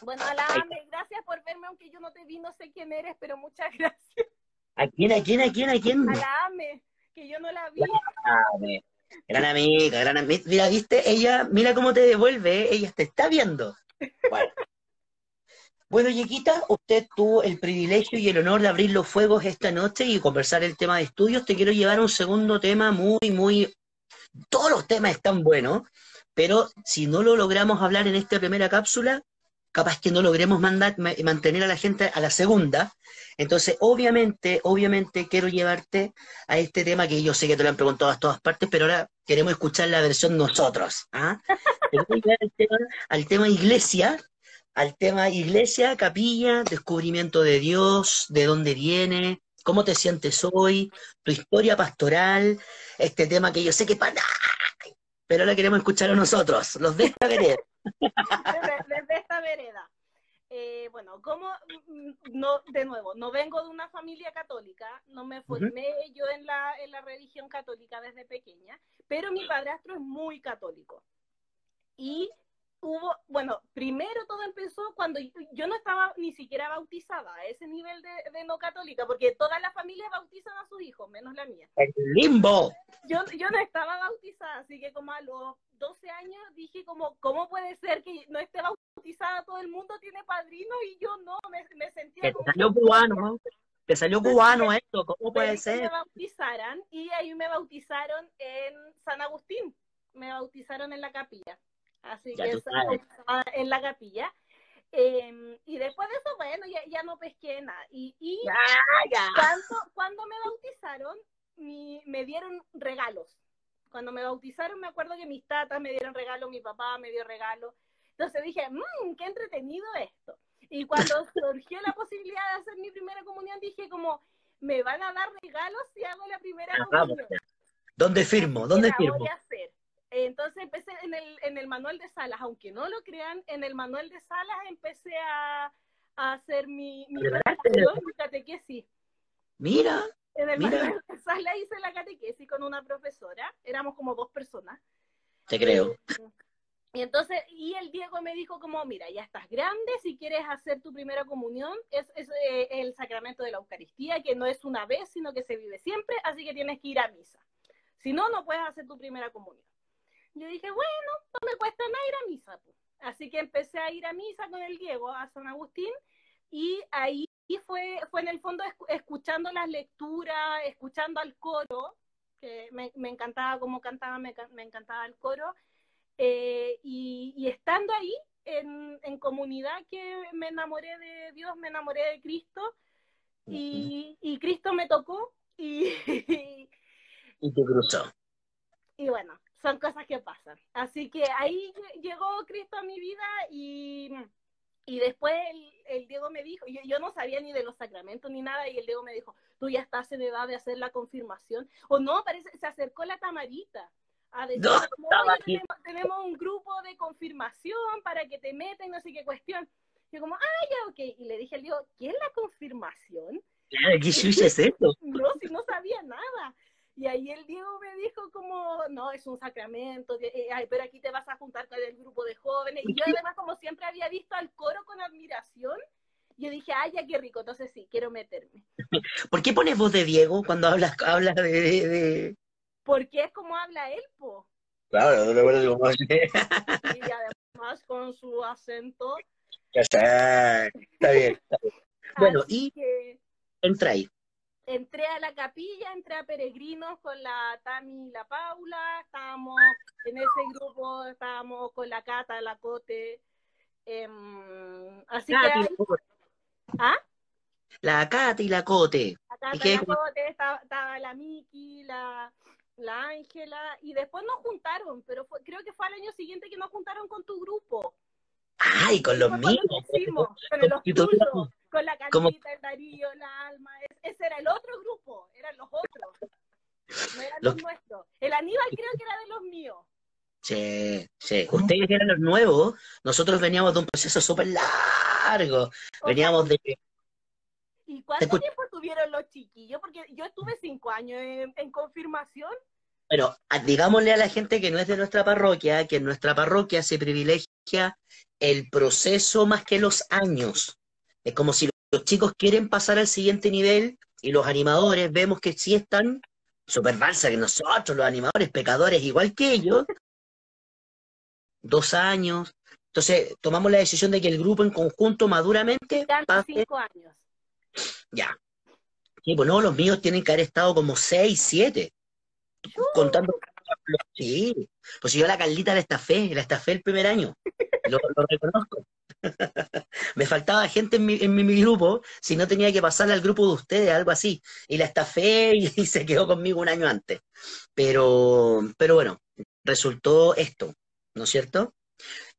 Bueno, Alame, gracias por verme, aunque yo no te vi, no sé quién eres, pero muchas gracias. ¿A quién, a quién, a quién, a quién? Alame, que yo no la vi. Gran amiga, gran amiga. Mira, viste, ella, mira cómo te devuelve, ¿eh? ella te está viendo. Bueno. Bueno, Yequita, usted tuvo el privilegio y el honor de abrir los fuegos esta noche y conversar el tema de estudios. Te quiero llevar a un segundo tema muy, muy... Todos los temas están buenos, pero si no lo logramos hablar en esta primera cápsula, capaz que no logremos mandar, mantener a la gente a la segunda. Entonces, obviamente, obviamente quiero llevarte a este tema que yo sé que te lo han preguntado a todas partes, pero ahora queremos escuchar la versión nosotros. ¿ah? al, tema, al tema iglesia, al tema iglesia, capilla, descubrimiento de Dios, de dónde viene, cómo te sientes hoy, tu historia pastoral, este tema que yo sé que para pero ahora queremos escuchar a nosotros, los de esta vereda. Desde, esta vereda. Eh, bueno, como mm, no, de nuevo, no vengo de una familia católica, no me formé yo en la, en la religión católica desde pequeña, pero mi padrastro es muy católico. Y hubo, bueno, primero todo empezó cuando yo, no estaba ni siquiera bautizada a ese nivel de, no católica, porque todas las familias bautizan a sus hijos, menos la mía. El limbo. Yo, yo no estaba bautizada, como a los 12 años dije como, ¿cómo puede ser que no esté bautizada? Todo el mundo tiene padrino y yo no, me, me sentía como... salió cubano, te salió cubano esto, ¿cómo puede ser? Me bautizaran y ahí me bautizaron en San Agustín, me bautizaron en la capilla. Así que en la capilla. Em, y después de eso, bueno, ya, ya no pesqué nada. Y, y Cuando, cuando, me bautizaron, mi, me dieron regalos. Cuando me bautizaron, me acuerdo que mis tatas me dieron regalo, mi papá me dio regalo. Entonces dije, mmm, qué entretenido esto. Y cuando surgió la posibilidad de hacer mi primera comunión, dije como, me van a dar regalos si hago la primera comunión. ¿Dónde firmo? ¿Dónde firmo? voy a hacer. Entonces empecé en el, en el manual de salas, aunque no lo crean, en el manual de salas empecé a, a hacer mi, mi, mi catequesis. Mira, En el de hice la catequesis con una profesora, éramos como dos personas. te creo. Y entonces, y el Diego me dijo como, mira, ya estás grande, si quieres hacer tu primera comunión, es, es eh, el sacramento de la Eucaristía, que no es una vez, sino que se vive siempre, así que tienes que ir a misa. Si no, no puedes hacer tu primera comunión. Yo dije, bueno, no me cuesta nada ir a misa. pues. Así que empecé a ir a misa con el Diego a San Agustín y ahí fue, fue en el fondo escu- escuchando las lecturas, escuchando al coro, que me, me encantaba cómo cantaba, me, me encantaba el coro, eh, y, y estando ahí en, en comunidad que me enamoré de Dios, me enamoré de Cristo, y, y Cristo me tocó, y, Y te cruzó. y bueno, son cosas que pasan. Así que ahí llegó Cristo a mi vida y, y después el, el Diego me dijo, yo, yo no sabía ni de los sacramentos ni nada, y el Diego me dijo, tú ya estás en edad de hacer la confirmación. O no, parece, se acercó la tamarita a decir, No, como, estaba "Oye, aquí. tenemos, tenemos un grupo de confirmación para que te meten, no sé qué cuestión. Yo como, ah, ya, ok. Y le dije al Diego, ¿qué es la confirmación? Claro, ¿Qué es? No, si no sabía nada. Y ahí el Diego me dijo como, no, es un sacramento, eh, ay, pero aquí te vas a juntar con el grupo de jóvenes. Y yo además, como siempre había visto al coro con admiración, yo dije, ay, ya qué rico, entonces sí, quiero meterme. ¿Por qué pones voz de Diego cuando hablas, hablas de, de- de- Porque es como habla él, po. Claro, no recuerdo cómo Y además con su acento. Ya está, está bien. está bien. Bueno, Así y que entra ahí. Entré a la capilla, entré a Peregrinos con la Tami y la Paula, estábamos en ese grupo, estábamos con la Cata, la Cote, em, así que ¿ah? La Cata y la Cote. la Cata, ¿Y la Cote, estaba, estaba la Miki, la la Ángela, y después nos juntaron, pero fue- creo que fue al año siguiente que nos juntaron con tu grupo. Ay, con los míos. hicimos, con Con los con la como- Carlita, el Darío, la Alma, es- ese era el otro grupo, eran los otros, no eran Los- los nuestros. El Aníbal creo que era de los míos. Sí, sí. Ustedes eran los nuevos. Nosotros veníamos de un proceso súper largo. Veníamos de. ¿Y cuánto tiempo tuvieron los chiquillos? Porque yo estuve cinco años en, en confirmación. Bueno, a- digámosle a la gente que no es de nuestra parroquia, que en nuestra parroquia se privilegia el proceso más que los años. Es como si los chicos quieren pasar al siguiente nivel y los animadores vemos que sí están súper balsa que nosotros, los animadores, pecadores igual que ellos, dos años. Entonces tomamos la decisión de que el grupo en conjunto maduramente pase cinco años. ya. Sí, pues no, los míos tienen que haber estado como seis, siete. Contando. Sí, pues yo la Carlita la estafé, la estafé el primer año. Lo, reconozco. Me faltaba gente en mi, en mi, mi grupo, si no tenía que pasarle al grupo de ustedes, algo así. Y la estafé y, y se quedó conmigo un año antes. Pero, pero bueno, resultó esto, ¿no es cierto?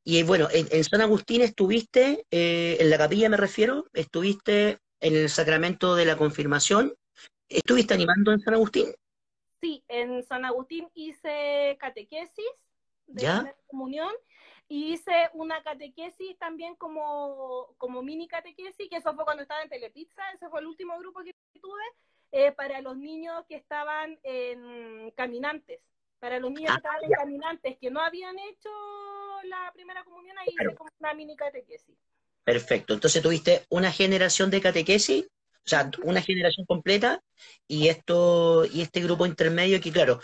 Y bueno, en, en San Agustín estuviste, eh, en la capilla me refiero, estuviste en el sacramento de la confirmación. ¿Estuviste animando en San Agustín? Sí, en San Agustín hice catequesis de ¿Ya? primera comunión y hice una catequesis también como, como mini catequesis, que eso fue cuando estaba en Telepizza, ese fue el último grupo que tuve, eh, para los niños que estaban en caminantes, para los niños Ah, que estaban en caminantes, que no habían hecho la primera comunión, ahí Claro. hice como una mini catequesis. Perfecto. Entonces tuviste una generación de catequesis, o sea, una generación completa, y esto, y este grupo intermedio que, claro,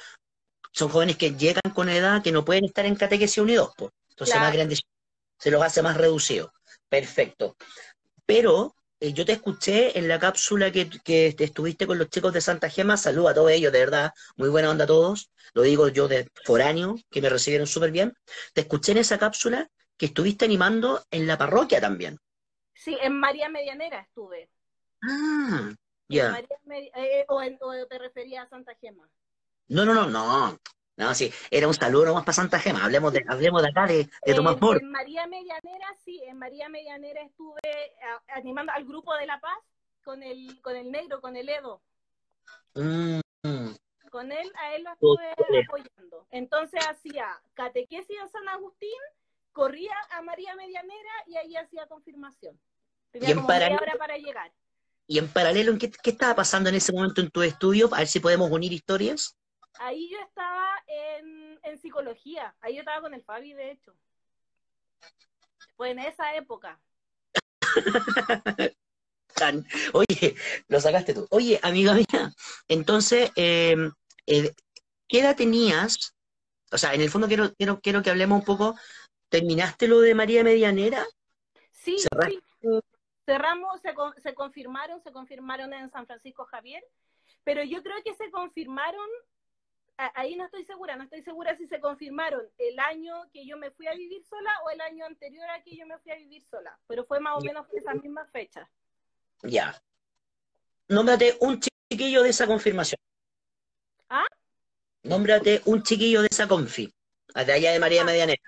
son jóvenes que llegan con edad que no pueden estar en catequesis unidos, pues. Entonces Claro. más grandes se los hace más reducidos. Perfecto. Pero eh, yo te escuché en la cápsula que, que te estuviste con los chicos de Santa Gema. Saludos a todos ellos, de verdad. Muy buena onda a todos. Lo digo yo de foráneo, que me recibieron súper bien. Te escuché en esa cápsula que estuviste animando en la parroquia también. Sí, en María Medianera estuve. Ah, ya. Medi- eh, o, te refería a Santa Gema. No, no, no, no. No, sí, era un saludo nomás para Santa Gema. Hablemos de, hablemos de acá, de, de Tomás Mor. En María Medianera, sí, en María Medianera estuve a- animando al grupo de La Paz con el, con el negro, con el Edo. Mm. Con él, a él lo estuve apoyando. Entonces hacía catequesis en San Agustín, corría a María Medianera y ahí hacía confirmación. Tenía Y en como media hora para llegar. Y en paralelo, ¿en ¿qué, qué estaba pasando en ese momento en tu estudio? A ver si podemos unir historias. Ahí yo estaba en, en psicología. Ahí yo estaba con el Fabi, de hecho. Fue en esa época. Oye, lo sacaste tú. Oye, amiga mía, entonces, eh, eh, ¿qué edad tenías? O sea, en el fondo quiero, quiero, quiero que hablemos un poco. ¿Terminaste lo de María Medianera? Sí, sí. Cerramos, se, con- se confirmaron, se confirmaron en San Francisco Javier, pero yo creo que se confirmaron, ahí no estoy segura, no estoy segura si se confirmaron el año que yo me fui a vivir sola o el año anterior a que yo me fui a vivir sola, pero fue más o menos esas mismas fechas. Ya. Nómbrate un chiquillo de esa confirmación. ¿Ah? Nómbrate un chiquillo de esa confi. De allá de María Medianera.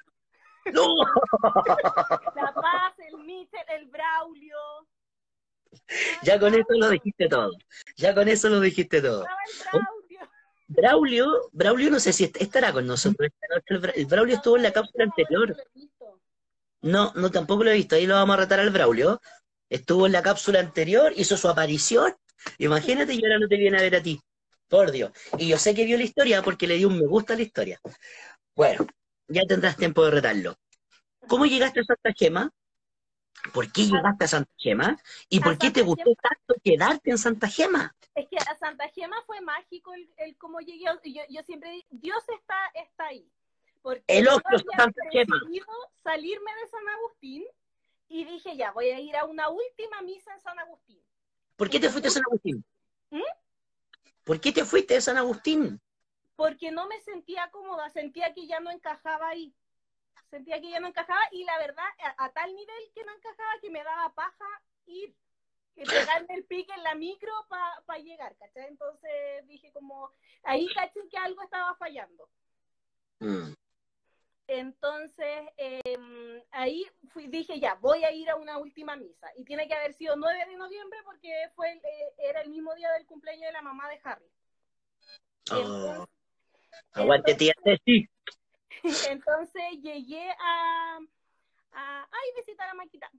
¡No! La Paz, el Michel, el Braulio. Ya con eso lo dijiste todo. Ya con eso lo dijiste todo. El Braulio. Braulio, Braulio no sé si est- estará con nosotros. El Bra- El Braulio estuvo en la cápsula anterior. No, no, tampoco lo he visto. Ahí lo vamos a retar al Braulio. Estuvo en la cápsula anterior, hizo su aparición. Imagínate, y ahora no te viene a ver a ti. Por Dios. Y yo sé que vio la historia porque le dio un me gusta a la historia. Bueno, ya tendrás tiempo de retarlo. ¿Cómo llegaste a Santa Gema? ¿Por qué llegaste a Santa Gema? ¿Y A por qué te gustó Gema. tanto quedarte en Santa Gema? Es que a Santa Gema fue mágico el, el cómo llegué. Yo, yo siempre digo, Dios está, está ahí. Porque Elogios yo a había Santa Gema. salirme de San Agustín y dije, ya, voy a ir a una última misa en San Agustín. ¿Por qué te fuiste a San Agustín? ¿Mm? ¿Por qué te fuiste de San Agustín? Porque no me sentía cómoda, sentía que ya no encajaba ahí. Sentía que ya no encajaba y la verdad, a, a tal nivel que no encajaba que me daba paja ir. Que pegarme el pique en la micro para llegar, ¿cachai? Entonces dije como, ahí caché que algo estaba fallando. Mm. Entonces, eh, ahí fui, dije, ya, voy a ir a una última misa. Y tiene que haber sido 9 de noviembre porque fue el, eh, era el mismo día del cumpleaños de la mamá de Harry. Oh, aguante, tía Ceci. Entonces llegué a, a ay, visitar a Maquita.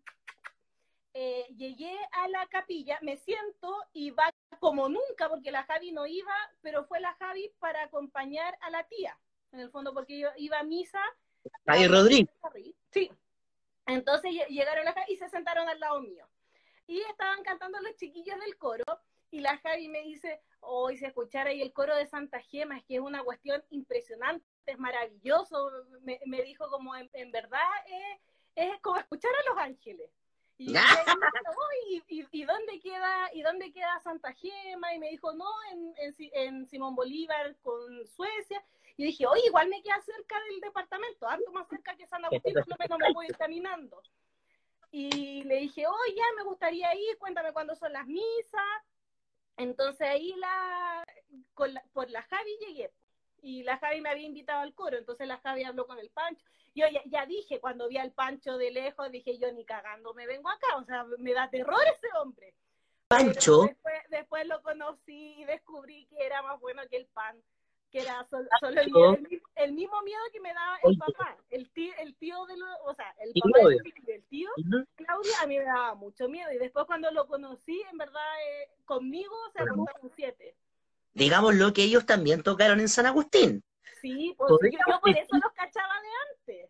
Eh, llegué a la capilla, me siento y va como nunca, porque la Javi no iba, pero fue la Javi para acompañar a la tía, en el fondo, porque yo iba a misa. Javi Rodríguez. Sí. Entonces lle- llegaron la Javi y se sentaron al lado mío. Y estaban cantando los chiquillos del coro, y la Javi me dice, hoy se escuchara ahí el coro de Santa Gema, es que es una cuestión impresionante, es maravilloso. Me, me dijo como, en, en verdad, es, es como escuchar a los ángeles. Y, yo y me dijo, "Uy, ¿y, y, dónde queda, ¿y dónde queda Santa Gema? Y me dijo, no, en, en, Si- en Simón Bolívar con Suecia. Y dije, oye, igual me queda cerca del departamento, harto más cerca que San Agustín, por lo menos me voy caminando. Y le dije, oh, ya me gustaría ir, cuéntame cuándo son las misas. Entonces ahí la, con la- por la Javi llegué. Y la Javi me había invitado al coro, entonces la Javi habló con el Pancho. Yo ya, ya dije, cuando vi al Pancho de lejos, dije, yo ni cagando me vengo acá, o sea, me da terror ese hombre. Pancho, Después, después lo conocí y descubrí que era más bueno que el pan, que era sol- solo, el, miedo- el mismo- el mismo miedo que me daba el papá, el tío, el tío de los, o sea, el papá del del tío, Ujú. Claudia, a mí me daba mucho miedo. Y después cuando lo conocí, en verdad, eh, conmigo se apuntaron un 7. digámoslo que ellos también tocaron en San Agustín. Sí, pues yo, por eso los cachaba de antes.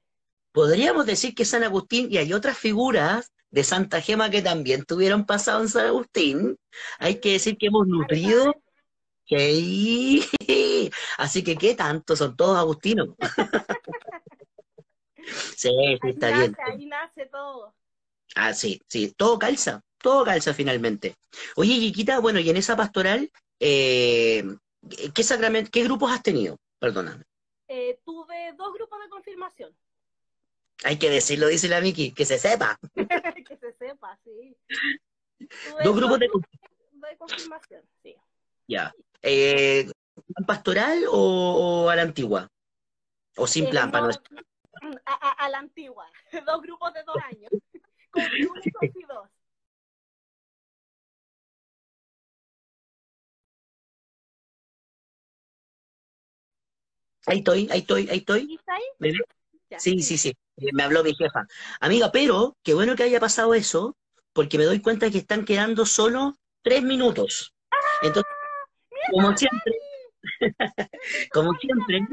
Podríamos decir que San Agustín, y hay otras figuras de Santa Gema que también tuvieron pasado en San Agustín. Hay que decir que hemos nutrido. Que- Así que, ¿qué tanto? Son todos agustinos. Sí, sí, Ahí está nace, bien. ahí nace todo. Ah, sí, sí, todo calza, todo calza finalmente. Oye, Yiquita, bueno, y en esa pastoral, eh, ¿qué sacramento, qué grupos has tenido? Perdóname. Eh, tuve dos grupos de confirmación. Hay que decirlo, dice la Miki, que se sepa. que se sepa, sí. Tuve Dos grupos de de confirmación, sí. Ya. Eh, ¿plan pastoral o, o a la antigua? O sin Eh, plan, para no a, a- a la antigua. Dos grupos de dos años. Con uno y dos. Ahí estoy, ahí estoy, ahí estoy. Sí, sí, sí. Eh, Me habló mi jefa. Amiga, pero qué bueno que haya pasado eso, porque me doy cuenta que están quedando solo tres minutos. Entonces, como siempre, como siempre,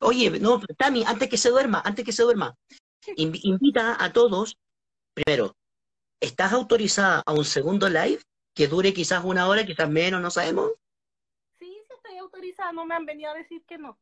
oye, no, Tami, antes que se duerma, antes que se duerma, invi- invita a todos, primero, ¿estás autorizada a un segundo live que dure quizás una hora, quizás menos, no sabemos? Sí, sí estoy autorizada, no me han venido a decir que no.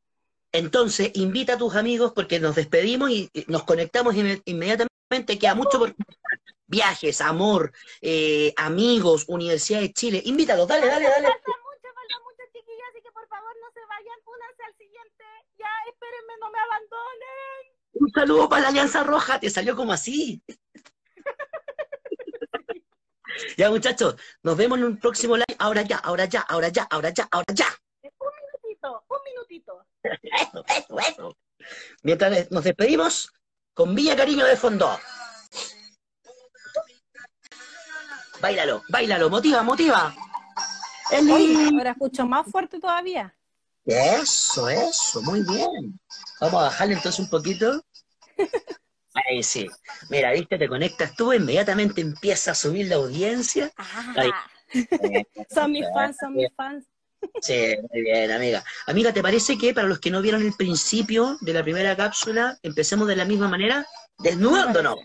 Entonces, invita a tus amigos porque nos despedimos y nos conectamos inme- inmediatamente. Queda mucho por conversar. Viajes, amor, eh, amigos, Universidad de Chile. Invítalos, dale, dale, dale. Falta mucho, falta mucho, chiquillas, así que por favor no se vayan, únanse al siguiente. Ya, espérenme, no me abandonen. Un saludo para la Alianza Roja, te salió como así. Ya, muchachos, nos vemos en un próximo live. Ahora ya, ahora ya, ahora ya, ahora ya, ahora ya. Un minutito, un minutito. Eso, eso, eso. Mientras nos despedimos, con Villa Cariño de fondo. Báilalo, báilalo, motiva, motiva. Eli. Ahora escucho más fuerte todavía. Eso, eso, muy bien. Vamos a bajarle entonces un poquito. Ahí sí. Mira, viste, te conectas tú, inmediatamente empieza a subir la audiencia. Ah, son mis fans, son mis fans. Sí, muy bien, amiga. Amiga, ¿te parece que para los que no vieron el principio de la primera cápsula, empecemos de la misma manera? Desnudándonos.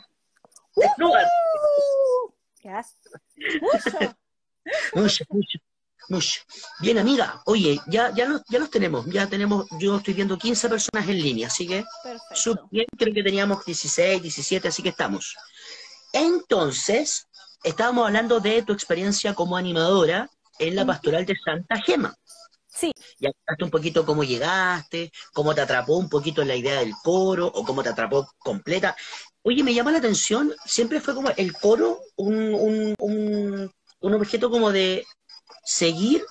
Desnudan. Ya. Mucho. Mucho, mucho, mucho. Bien, amiga. Oye, ya, ya, los, ya los tenemos. Ya tenemos, yo estoy viendo 15 personas en línea, así que Perfecto. bien. Creo que teníamos 16, 17, así que estamos. Entonces, estábamos hablando de tu experiencia como animadora en la pastoral de Santa Gema. Sí, Ya contaste un poquito cómo llegaste, cómo te atrapó un poquito la idea del coro o cómo te atrapó completa. Oye, me llama la atención, siempre fue como el coro un, un, un, un objeto como de seguir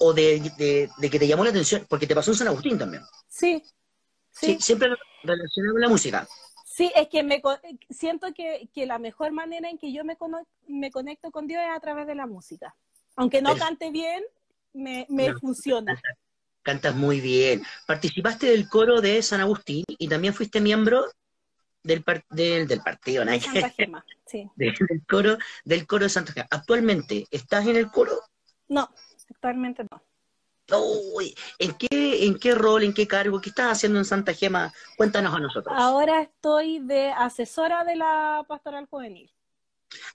o de, de- de que te llamó la atención, porque te pasó en San Agustín también. sí, Sí, sí. siempre relacionado con la música. Sí, es que me siento que, que la mejor manera en que yo me, cono- me conecto con Dios es a través de la música. Aunque no cante bien, me, me No. funciona. Cantas muy bien. Participaste del coro de San Agustín y también fuiste miembro del, par- del, del partido, ¿no? Santa Gema, sí. del coro del coro de Santa Gema. Actualmente, ¿estás en el coro? No, actualmente no. Uy, ¿en qué, en qué rol, en qué cargo, qué estás haciendo en Santa Gema? Cuéntanos a nosotros. Ahora estoy de asesora de la pastoral juvenil.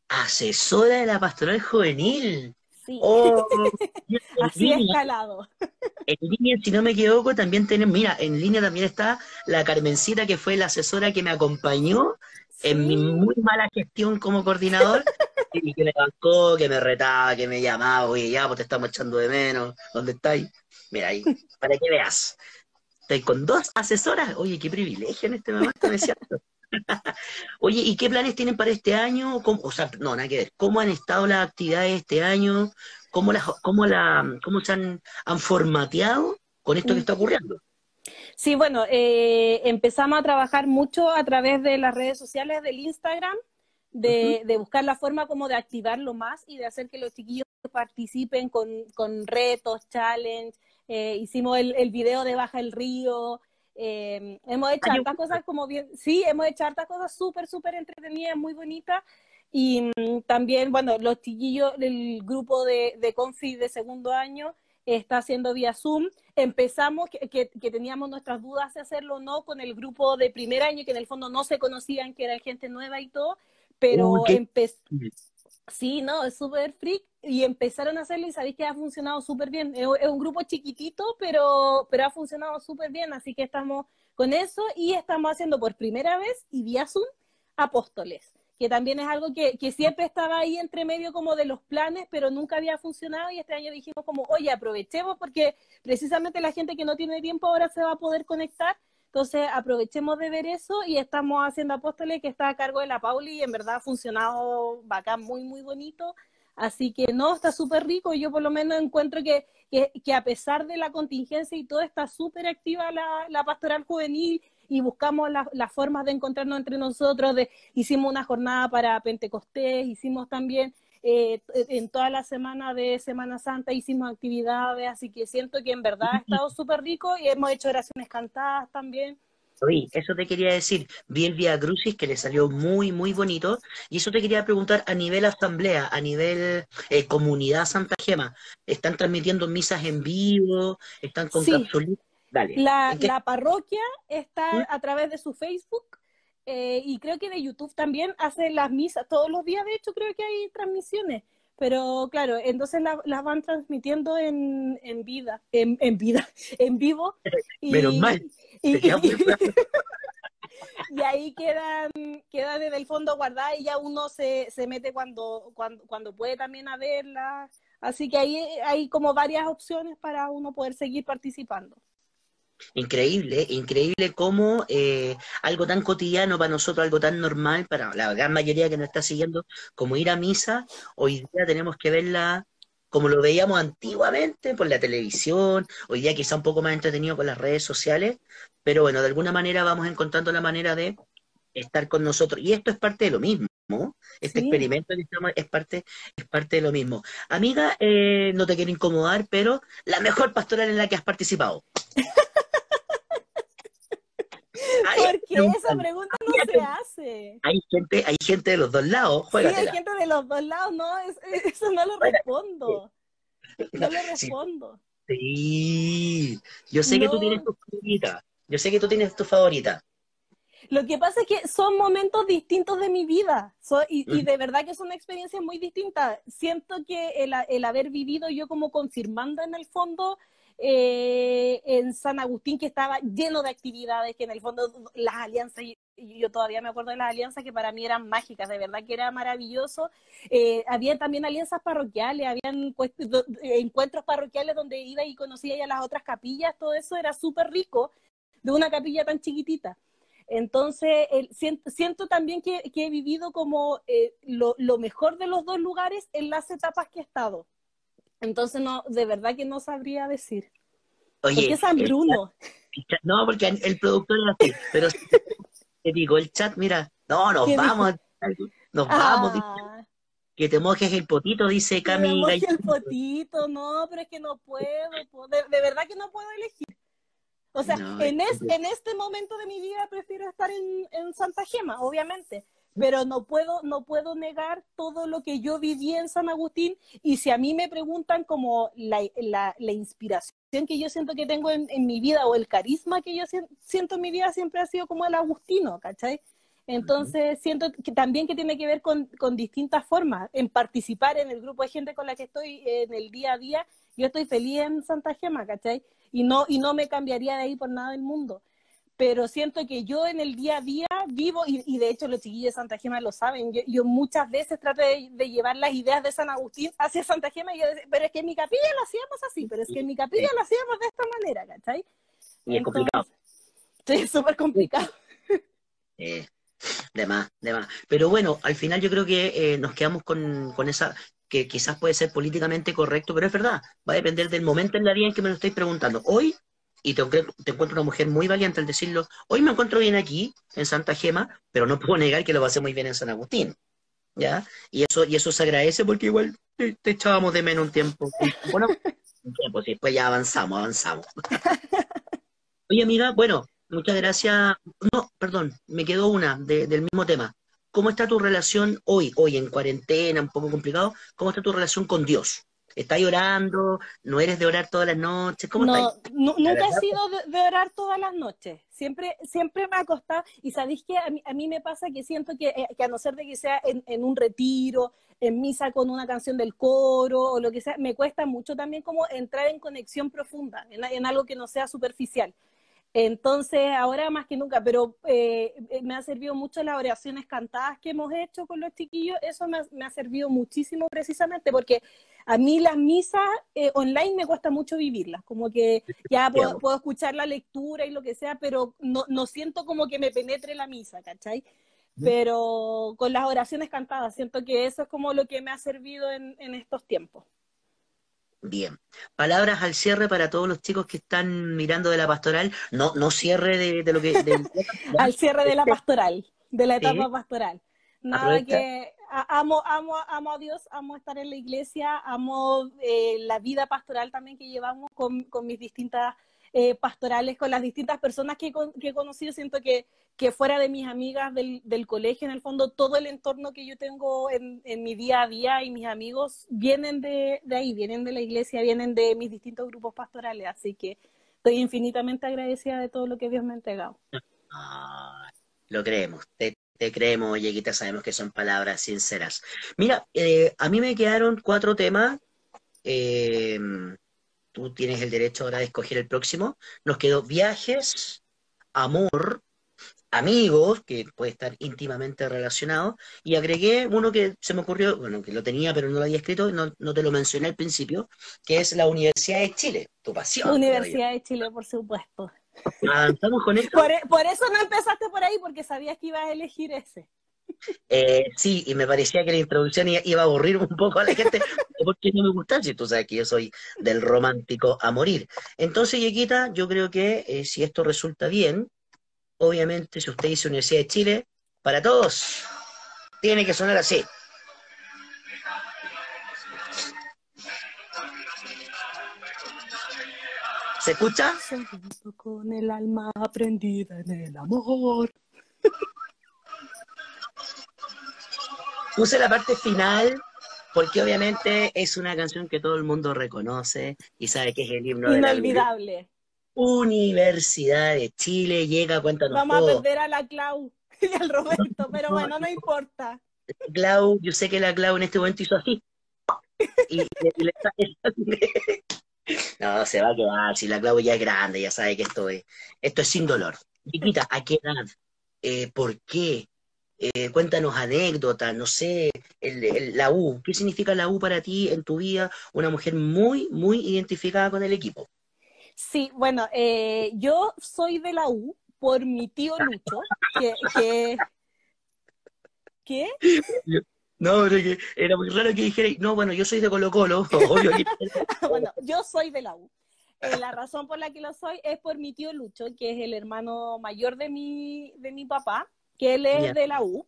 Asesora de la pastoral juvenil. Oh, así línea, escalado. en línea, si no me equivoco, también tenemos, mira, en línea también está la Carmencita, que fue la asesora que me acompañó en mi muy mala gestión como coordinador, y que me bancó, que me retaba, que me llamaba, oye, ya, pues te estamos echando de menos, ¿dónde estáis? Mira ahí, para que veas. Estoy con dos asesoras, oye, qué privilegio en este momento, ¿no es cierto? Oye, ¿y qué planes tienen para este año? ¿Cómo- o sea, no, nada que ver. ¿Cómo han estado las actividades este año? ¿Cómo, las, cómo, la, cómo se han, han formateado con esto que está ocurriendo? Sí, bueno, eh, empezamos a trabajar mucho a través de las redes sociales del Instagram, de, de buscar la forma como de activarlo más y de hacer que los chiquillos participen con, con retos, challenge. Eh, hicimos el, el video de Baja el Río. Eh, hemos hecho hartas cosas como bien, sí, hemos hecho hartas cosas súper, súper entretenidas, muy bonitas. Y mm, también, bueno, los chiquillos, el grupo de, de Confi de segundo año está haciendo vía Zoom. Empezamos, que, que- que teníamos nuestras dudas de hacerlo o no, con el grupo de primer año, que en el fondo no se conocían, que era gente nueva y todo, pero Uy, qué- empe- Sí, no, es súper freak y empezaron a hacerlo y sabéis que ha funcionado súper bien. Es, un grupo chiquitito, pero, pero ha funcionado súper bien, así que estamos con eso y estamos haciendo por primera vez y vía Zoom Apóstoles, que también es algo que, que siempre estaba ahí entre medio como de los planes, pero nunca había funcionado y este año dijimos como, oye, aprovechemos porque precisamente la gente que no tiene tiempo ahora se va a poder conectar. Entonces aprovechemos de ver eso y estamos haciendo Apóstoles que está a cargo de la Pauli y en verdad ha funcionado bacán, muy, muy bonito. Así que no, está súper rico. Yo por lo menos encuentro que, que, que a pesar de la contingencia y todo, está súper activa la, la pastoral juvenil y buscamos las las formas de encontrarnos entre nosotros. De, hicimos una jornada para Pentecostés, hicimos también eh, en toda la semana de Semana Santa hicimos actividades, así que siento que en verdad ha estado súper rico y hemos hecho oraciones cantadas también. Eso te quería decir, vi el Via Crucis que le salió muy, muy bonito, y eso te quería preguntar a nivel asamblea, a nivel eh, comunidad Santa Gema, ¿están transmitiendo misas en vivo? ¿Están con Sí. capsulitas? Dale. La, ¿En qué- la parroquia está ¿Mm? a través de su Facebook eh, y creo que de YouTube también hace las misas todos los días. De hecho, creo que hay transmisiones. Pero claro, entonces la- las van transmitiendo en, en vida, en, en vida, en vivo. Y, Menos mal, y ahí quedan, quedan en el fondo guardadas y ya uno se, se mete cuando, cuando, cuando puede también a verlas. Así que ahí hay como varias opciones para uno poder seguir participando. Increíble, increíble cómo eh, algo tan cotidiano para nosotros, algo tan normal para la gran mayoría que nos está siguiendo, como ir a misa, hoy día tenemos que verla como lo veíamos antiguamente por la televisión, hoy día quizá un poco más entretenido con las redes sociales, pero bueno, de alguna manera vamos encontrando la manera de estar con nosotros. Y esto es parte de lo mismo. Este Sí. experimento que estamos- es parte, es parte de lo mismo. Amiga, eh, no te quiero incomodar, pero la mejor pastoral en la que has participado. Ay, ¿Por qué esa pregunta no se hace? Hay gente, hay gente de los dos lados, Sí, hay gente de los dos lados, no, es- eso no lo Juega- respondo. No Sí. respondo. Sí, yo sé que tú tienes tu favorita. Yo sé que tú tienes tu favorita. Lo que pasa es que son momentos distintos de mi vida So- y, y de verdad que son experiencias muy distintas. Siento que el, el haber vivido yo como confirmando en el fondo eh, en San Agustín, que estaba lleno de actividades, que en el fondo las alianzas, yo todavía me acuerdo de las alianzas que para mí eran mágicas, de verdad que era maravilloso. Eh, había también alianzas parroquiales, habían do- encuentros parroquiales donde iba y conocía ya las otras capillas, todo eso era súper rico de una capilla tan chiquitita. Entonces, siento, también que, he vivido como eh, lo mejor de los dos lugares en las etapas que he estado. Entonces, no, de verdad que no sabría decir. ¿Por Oye, qué San el Bruno? chat- no, porque el productor era así, pero te digo, el chat, mira, no, nos vamos, nos vamos, dice, Ah, que te mojes el potito, dice que Cami Gallego. el potito, no, pero es que no puedo, de, de verdad que no puedo elegir. O sea, No, en, es es- en este momento de mi vida prefiero estar en, en Santa Gema, obviamente, pero no puedo, no puedo negar todo lo que yo viví en San Agustín y si a mí me preguntan como la, la, la inspiración que yo siento que tengo en, en mi vida o el carisma que yo sien- siento en mi vida siempre ha sido como el agustino, ¿cachai? Entonces siento que también que tiene que ver con, con distintas formas, en participar en el grupo de gente con la que estoy en el día a día, yo estoy feliz en Santa Gema, ¿cachai? Y no, y no me cambiaría de ahí por nada del mundo. Pero siento que yo en el día a día vivo, y, y de hecho los chiquillos de Santa Gema lo saben, yo, yo muchas veces trato de, de llevar las ideas de San Agustín hacia Santa Gema, y yo decía, pero es que en mi capilla lo hacíamos así, pero es que en mi capilla lo hacíamos de esta manera, ¿cachai? Y es complicado. Sí, es súper complicado. Eh, de más, de más. Pero bueno, al final yo creo que eh, nos quedamos con, con esa, que quizás puede ser políticamente correcto, pero es verdad, va a depender del momento en la vida en que me lo estáis preguntando. Hoy, y te, te encuentro una mujer muy valiente al decirlo, hoy me encuentro bien aquí, en Santa Gema, pero no puedo negar que lo pasé muy bien en San Agustín. ¿Ya? Y eso, y eso se agradece porque igual te, te echábamos de menos un tiempo. Bueno, un tiempo, sí, después ya avanzamos, avanzamos. Oye, amiga, bueno, muchas gracias. No, perdón, me quedó una de- del mismo tema. ¿Cómo está tu relación hoy, hoy en cuarentena, un poco complicado? ¿Cómo está tu relación con Dios? ¿Estás orando? ¿No eres de orar todas las noches? ¿Cómo No, estás? nu- nunca he sido de, de orar todas las noches. Siempre, siempre me ha costado. Y sabéis que a mí, a mí me pasa que siento que, eh, que a no ser de que sea en, en un retiro, en misa con una canción del coro o lo que sea, me cuesta mucho también como entrar en conexión profunda, en, en algo que no sea superficial. Entonces, ahora más que nunca, pero eh, eh, me ha servido mucho las oraciones cantadas que hemos hecho con los chiquillos, eso me ha, me ha servido muchísimo precisamente porque a mí las misas eh, online me cuesta mucho vivirlas, como que ya puedo, escuchar la lectura y lo que sea, pero no, no siento como que me penetre la misa, ¿cachai? Pero con las oraciones cantadas, siento que eso es como lo que me ha servido en, en estos tiempos. Bien. Palabras al cierre para todos los chicos que están mirando de la pastoral. No, no cierre de, de lo que... de- Al cierre de la pastoral, de la Sí. etapa pastoral. Nada Aprovecha. que amo, amo, amo a Dios, amo estar en la iglesia, amo eh, la vida pastoral también que llevamos con, con mis distintas eh, pastorales, con las distintas personas que, que he conocido. Siento que, que fuera de mis amigas del, del, colegio, en el fondo, todo el entorno que yo tengo en, en mi día a día y mis amigos vienen de, de, ahí, vienen de la iglesia, vienen de mis distintos grupos pastorales. Así que estoy infinitamente agradecida de todo lo que Dios me ha entregado. Lo creemos, te creemos, Yeguita, sabemos que son palabras sinceras. Mira, eh, a mí me quedaron cuatro temas. Eh, tú tienes el derecho ahora de escoger el próximo. Nos quedó viajes, amor, amigos, que puede estar íntimamente relacionado, y agregué uno que se me ocurrió, bueno, que lo tenía pero no lo había escrito, no, no te lo mencioné al principio, que es la Universidad de Chile, tu pasión. Universidad de Chile, por supuesto. Avanzamos con esto. Por, por, eso no empezaste por ahí, porque sabías que ibas a elegir ese. Eh, sí, y me parecía que la introducción iba a aburrir un poco a la gente, porque no me gusta, si tú sabes que yo soy del romántico a morir. Entonces, Yequita, yo creo que eh, si esto resulta bien, obviamente, si usted dice Universidad de Chile, para todos, tiene que sonar así. ¿Se escucha? Con el alma aprendida en el amor. Puse la parte final porque obviamente es una canción que todo el mundo reconoce y sabe que es el himno Inolvidable. de la Universidad de Chile. Llega, cuéntanos Vamos todo. a perder a la Clau y al Roberto, pero bueno, no importa. Clau, yo sé que la Clau en este momento hizo así. Y, y le está No, se va a quedar, si la Clau ya es grande, ya sabe que esto es, esto es sin dolor. Chiquita, ¿a qué edad? Eh, ¿Por qué? Eh, cuéntanos anécdotas, no sé, el, el, la U. ¿Qué significa la U para ti en tu vida? Una mujer muy, muy identificada con el equipo. Sí, bueno, eh, yo soy de la U por mi tío Lucho, que... que... ¿Qué? No, pero que era muy raro que dijera, no, bueno, yo soy de Colo Colo, obvio. bueno, yo soy de la U. Eh, la razón por la que lo soy es por mi tío Lucho, que es el hermano mayor de mi, de mi papá, que él es yeah. de la U.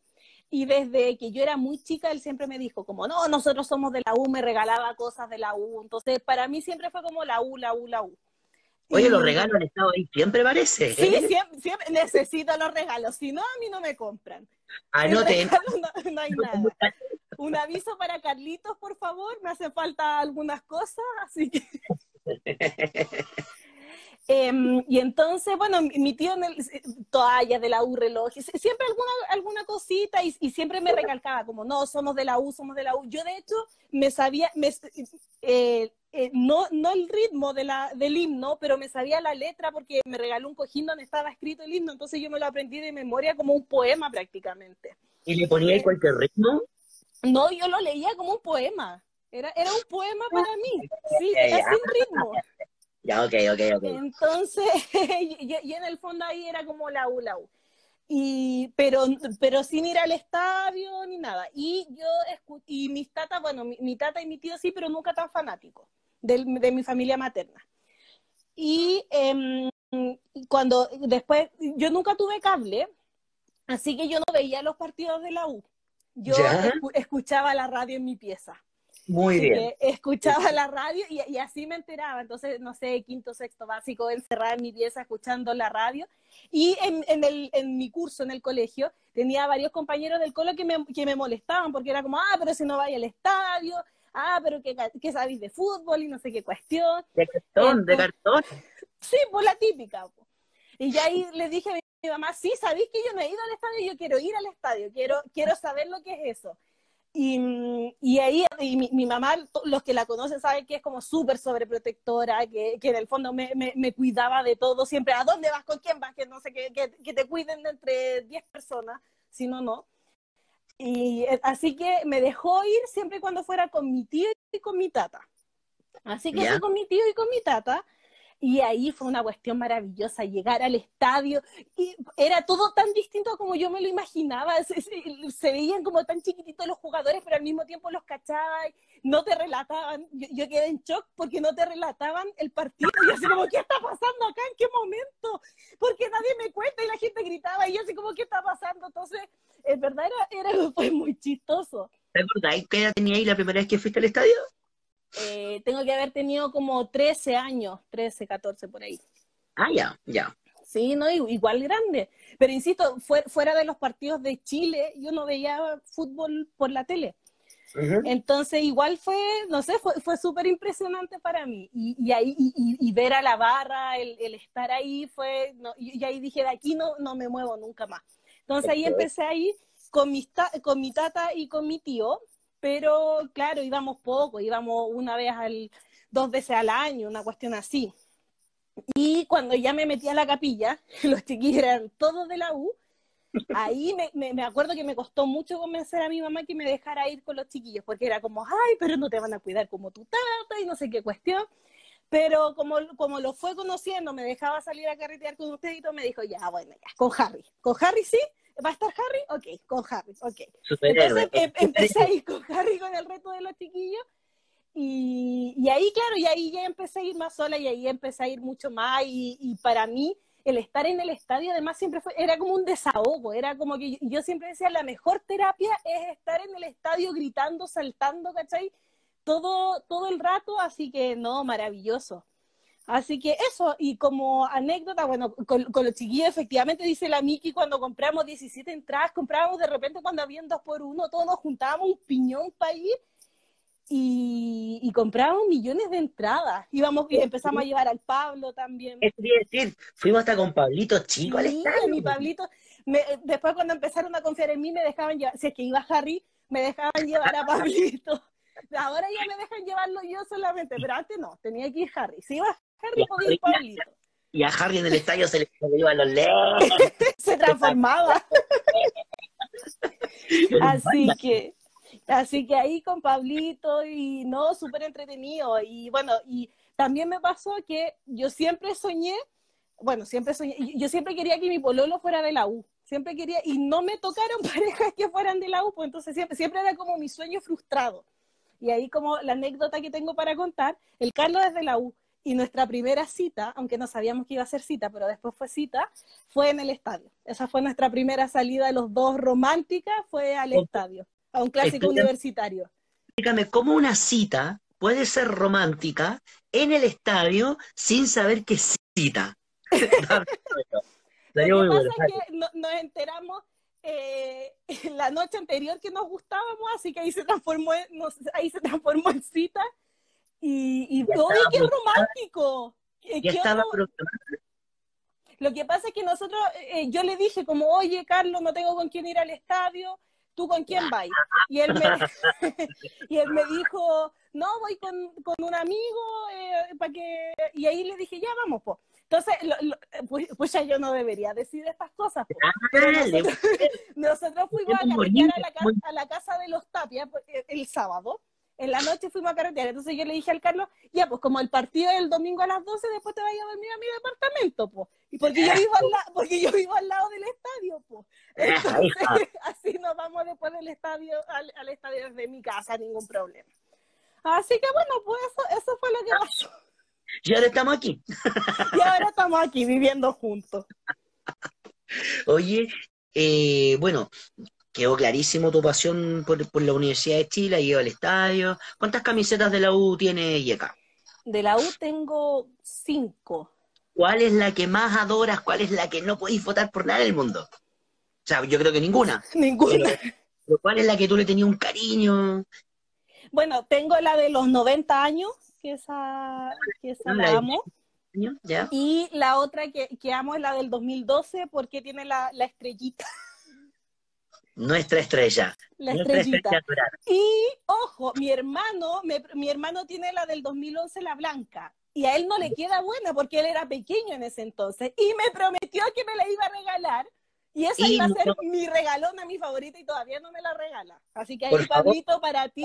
Y desde que yo era muy chica, él siempre me dijo, como, no, nosotros somos de la U, me regalaba cosas de la U. Entonces, para mí siempre fue como la U, la U, la U. Oye, los regalos han estado ahí siempre, parece. Sí, ¿eh? siempre, siempre, necesito los regalos, si no, a mí no me compran. Anoten. No, no, hay nada. Un aviso para Carlitos, por favor, me hace falta algunas cosas, así que... eh, y entonces, bueno, mi tío en el, toallas de la U, reloj, siempre alguna, alguna cosita y, y, siempre me recalcaba como, no, somos de la U, somos de la U. Yo de hecho me sabía, me, eh, eh, no, no el ritmo de la, del himno, pero me sabía la letra porque me regaló un cojín donde estaba escrito el himno, entonces yo me lo aprendí de memoria como un poema prácticamente. ¿Y le ponía eh, cualquier ritmo? No, yo lo leía como un poema. Era, era un poema para mí. Sí, era sin ritmo. Ya, ok, ok, ok. Entonces, y, y, en el fondo ahí era como la U, la U. Y, pero, pero sin ir al estadio ni nada. Y yo, y mis tatas, bueno, mi, mi tata y mi tío sí, pero nunca tan fanáticos de, de mi familia materna. Y eh, cuando después, yo nunca tuve cable, así que yo no veía los partidos de la U. Yo escu escuchaba la radio en mi pieza. Muy bien. escuchaba la radio y, y, así me enteraba. Entonces, no sé, quinto, sexto básico, encerrada en mi pieza escuchando la radio. Y en, en, el, en mi curso, en el colegio, tenía varios compañeros del colo que me, que me molestaban porque era como, ah, pero si no vaya al estadio, ah, pero que, que sabéis de fútbol y no sé qué cuestión. De cartón, de cartón. Sí, pues la típica. Pues. Y ya ahí le dije a mi mamá, sí, sabéis que yo no he ido al estadio, yo quiero ir al estadio, quiero, quiero saber lo que es eso. Y, y ahí y mi, mi, mamá, los que la conocen saben que es como súper sobreprotectora, que, que en el fondo me, me, me, cuidaba de todo, siempre, ¿a dónde vas? ¿Con quién vas? Que no sé, que, que, que te cuiden de entre 10 personas, si no, no. Y así que me dejó ir siempre y cuando fuera con mi tío y con mi tata. Así que yeah. fui con mi tío y con mi tata. Y ahí fue una cuestión maravillosa, llegar al estadio, y era todo tan distinto como yo me lo imaginaba, se, se, se veían como tan chiquititos los jugadores, pero al mismo tiempo los cachaba, no te relataban, yo, yo, quedé en shock porque no te relataban el partido, y así como, ¿qué está pasando acá? ¿En qué momento? Porque nadie me cuenta, y la gente gritaba, y yo así como, ¿qué está pasando? Entonces, en verdad era, era fue muy chistoso. ¿Te acordáis qué edad la primera vez que fuiste al estadio? Eh, tengo que haber tenido como 13 años, 13, 14 por ahí. Ah, ya, ya. Sí, no, igual grande. Pero insisto, fuera de los partidos de Chile, yo no veía fútbol por la tele. Entonces, igual fue, no sé, fue, fue súper impresionante para mí. Y, y ahí, y, ver a la barra, el, el estar ahí, fue, no, y, ahí dije, de aquí no, no me muevo nunca más. Entonces ahí empecé ahí con, mis con mi tata y con mi tío, pero claro, íbamos poco, íbamos una vez al, dos veces al año, una cuestión así. Y cuando ya me metí a la capilla, los chiquillos eran todos de la U, ahí me, me, acuerdo que me costó mucho convencer a mi mamá que me dejara ir con los chiquillos, porque era como, ay, pero no te van a cuidar como tu tata y no sé qué cuestión. Pero como, como lo fue conociendo, me dejaba salir a carretear con usted y todo, me dijo, ya, bueno, ya, con Harry. ¿Con Harry sí? ¿Va a estar Harry? Ok, con Harry, ok. Entonces em, empecé a ir con Harry con el resto de los chiquillos. Y, y, ahí, claro, y ahí ya empecé a ir más sola y ahí empecé a ir mucho más. Y, y para mí, el estar en el estadio además siempre fue, era como un desahogo, era como que yo, siempre decía, la mejor terapia es estar en el estadio gritando, saltando, ¿cachai? Todo, todo el rato, así que no, maravilloso. Así que eso, y como anécdota, bueno, con, los chiquillos, efectivamente, dice la Miki, cuando compramos 17 entradas, comprábamos de repente cuando habían dos por uno, todos nos juntábamos un piñón para ir y, y comprábamos millones de entradas. Íbamos y empezamos a llevar al Pablo también. Es decir, fuimos hasta con Pablito chico al estadio. mi Pablito. Me, después cuando empezaron a confiar en mí me dejaban llevar, si es que iba Harry, me dejaban llevar a Pablito. Ahora ya me dejan llevarlo yo solamente, pero antes no, tenía que ir Harry. Si iba Harry, podía Pablito. Y a Harry en el estadio se le iban los lejos. se transformaba. Así que Así que ahí con Pablito y no, súper entretenido. Y bueno, y también me pasó que yo siempre soñé, bueno, siempre soñé, yo siempre quería que mi pololo fuera de la U. Siempre quería, y no me tocaron parejas que fueran de la U, pues entonces siempre, siempre era como mi sueño frustrado. Y ahí como la anécdota que tengo para contar, el Carlos es de la U, y nuestra primera cita, aunque no sabíamos que iba a ser cita, pero después fue cita, fue en el estadio. Esa fue nuestra primera salida de los dos romántica, fue al estadio a un clásico universitario. Explícame, ¿cómo una cita puede ser romántica en el estadio sin saber qué cita? Lo que pasa es que nos enteramos eh, la noche anterior que nos gustábamos, así que ahí se transformó en, ahí se transformó en cita. Y, y todo, qué romántico! Ya estaba Lo que pasa es que nosotros, eh, yo le dije como, oye, Carlos, no tengo con quién ir al estadio, ¿tú con quién vas? Y él me, y él me dijo, no, voy con, con un amigo, eh, para que... Y ahí le dije, ya, vamos, pues. Entonces, pues, pues, ya yo no debería decir estas cosas. Pero nosotros, fuimos a a la, a la casa de los Tapia pues, el sábado en la noche fuimos a carretera. Entonces yo le dije al Carlos, ya, pues como el partido es el domingo a las 12, después te vayas a dormir a mi departamento, pues. Y porque yo vivo al, porque yo vivo al lado del estadio, pues. Entonces, así nos vamos después del estadio, al, al, estadio desde mi casa, ningún problema. Así que bueno, pues eso, eso fue lo que pasó. Y ahora estamos aquí. Y ahora estamos aquí viviendo juntos. Oye, eh, bueno, quedó clarísimo tu pasión por, la Universidad de Chile, ha ido al estadio. ¿Cuántas camisetas de la U tiene Yeka? De la U tengo cinco. ¿Cuál es la que más adoras? ¿Cuál es la que no podéis votar por nada en el mundo? O sea, yo creo que ninguna. ninguna. Pero, ¿cuál es la que tú le tenías un cariño? Bueno, tengo la de los 90 años, que esa, que esa la, amo. Y la otra que, que, amo es la del 2012 porque tiene la, la estrellita. Nuestra estrella. La estrellita. y ojo, mi hermano, mi hermano tiene la del 2011, la blanca. Y a él no le queda buena porque él era pequeño en ese entonces. Y me prometió que me la iba a regalar. Y esa iba a ser mi regalona, mi favorita, y todavía no me la regala. Así que ahí, Pablito, para ti,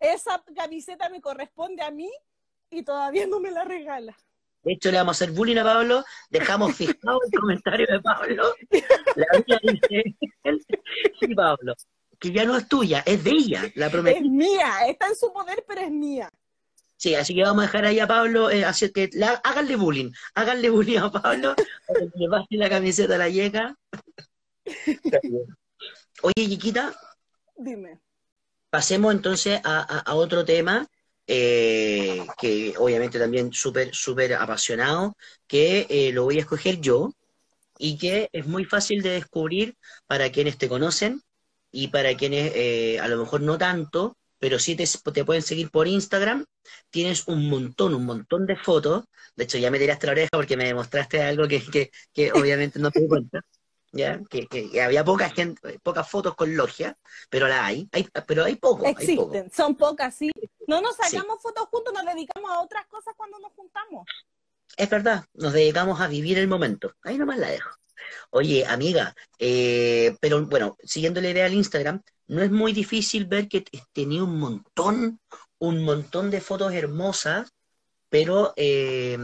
esa camiseta me corresponde a mí y todavía no me la regala. De hecho, le vamos a hacer bullying a Pablo, dejamos fijado el comentario de Pablo. La vida dice, sí, Pablo, que ya no es tuya, es de ella, la Es mía, está en su poder, pero es mía. Sí, así que vamos a dejar ahí a Pablo, eh, así que háganle bullying, háganle bullying a Pablo, para que le pase la camiseta a la yeca. Oye, Chiquita, Dime. pasemos entonces a, a- a otro tema, eh, que obviamente también súper, súper apasionado, que eh, lo voy a escoger yo y que es muy fácil de descubrir para quienes te conocen y para quienes eh, a lo mejor no tanto, pero sí te, te pueden seguir por Instagram. Tienes un montón, un montón de fotos. De hecho, ya me tiraste la oreja porque me demostraste algo que, que, que obviamente no te cuenta. ¿Ya? Que, que- que había poca gente, pocas fotos con logia, pero la hay, hay pero hay poco, hay poco. Existen, son pocas, sí. No nos Sí. sacamos fotos juntos, nos dedicamos a otras cosas cuando nos juntamos. Es verdad, nos dedicamos a vivir el momento. Ahí nomás la dejo. Oye, amiga, eh, pero bueno, siguiendo la idea del Instagram, no es muy difícil ver que tenía un montón, un montón de fotos hermosas, pero eh,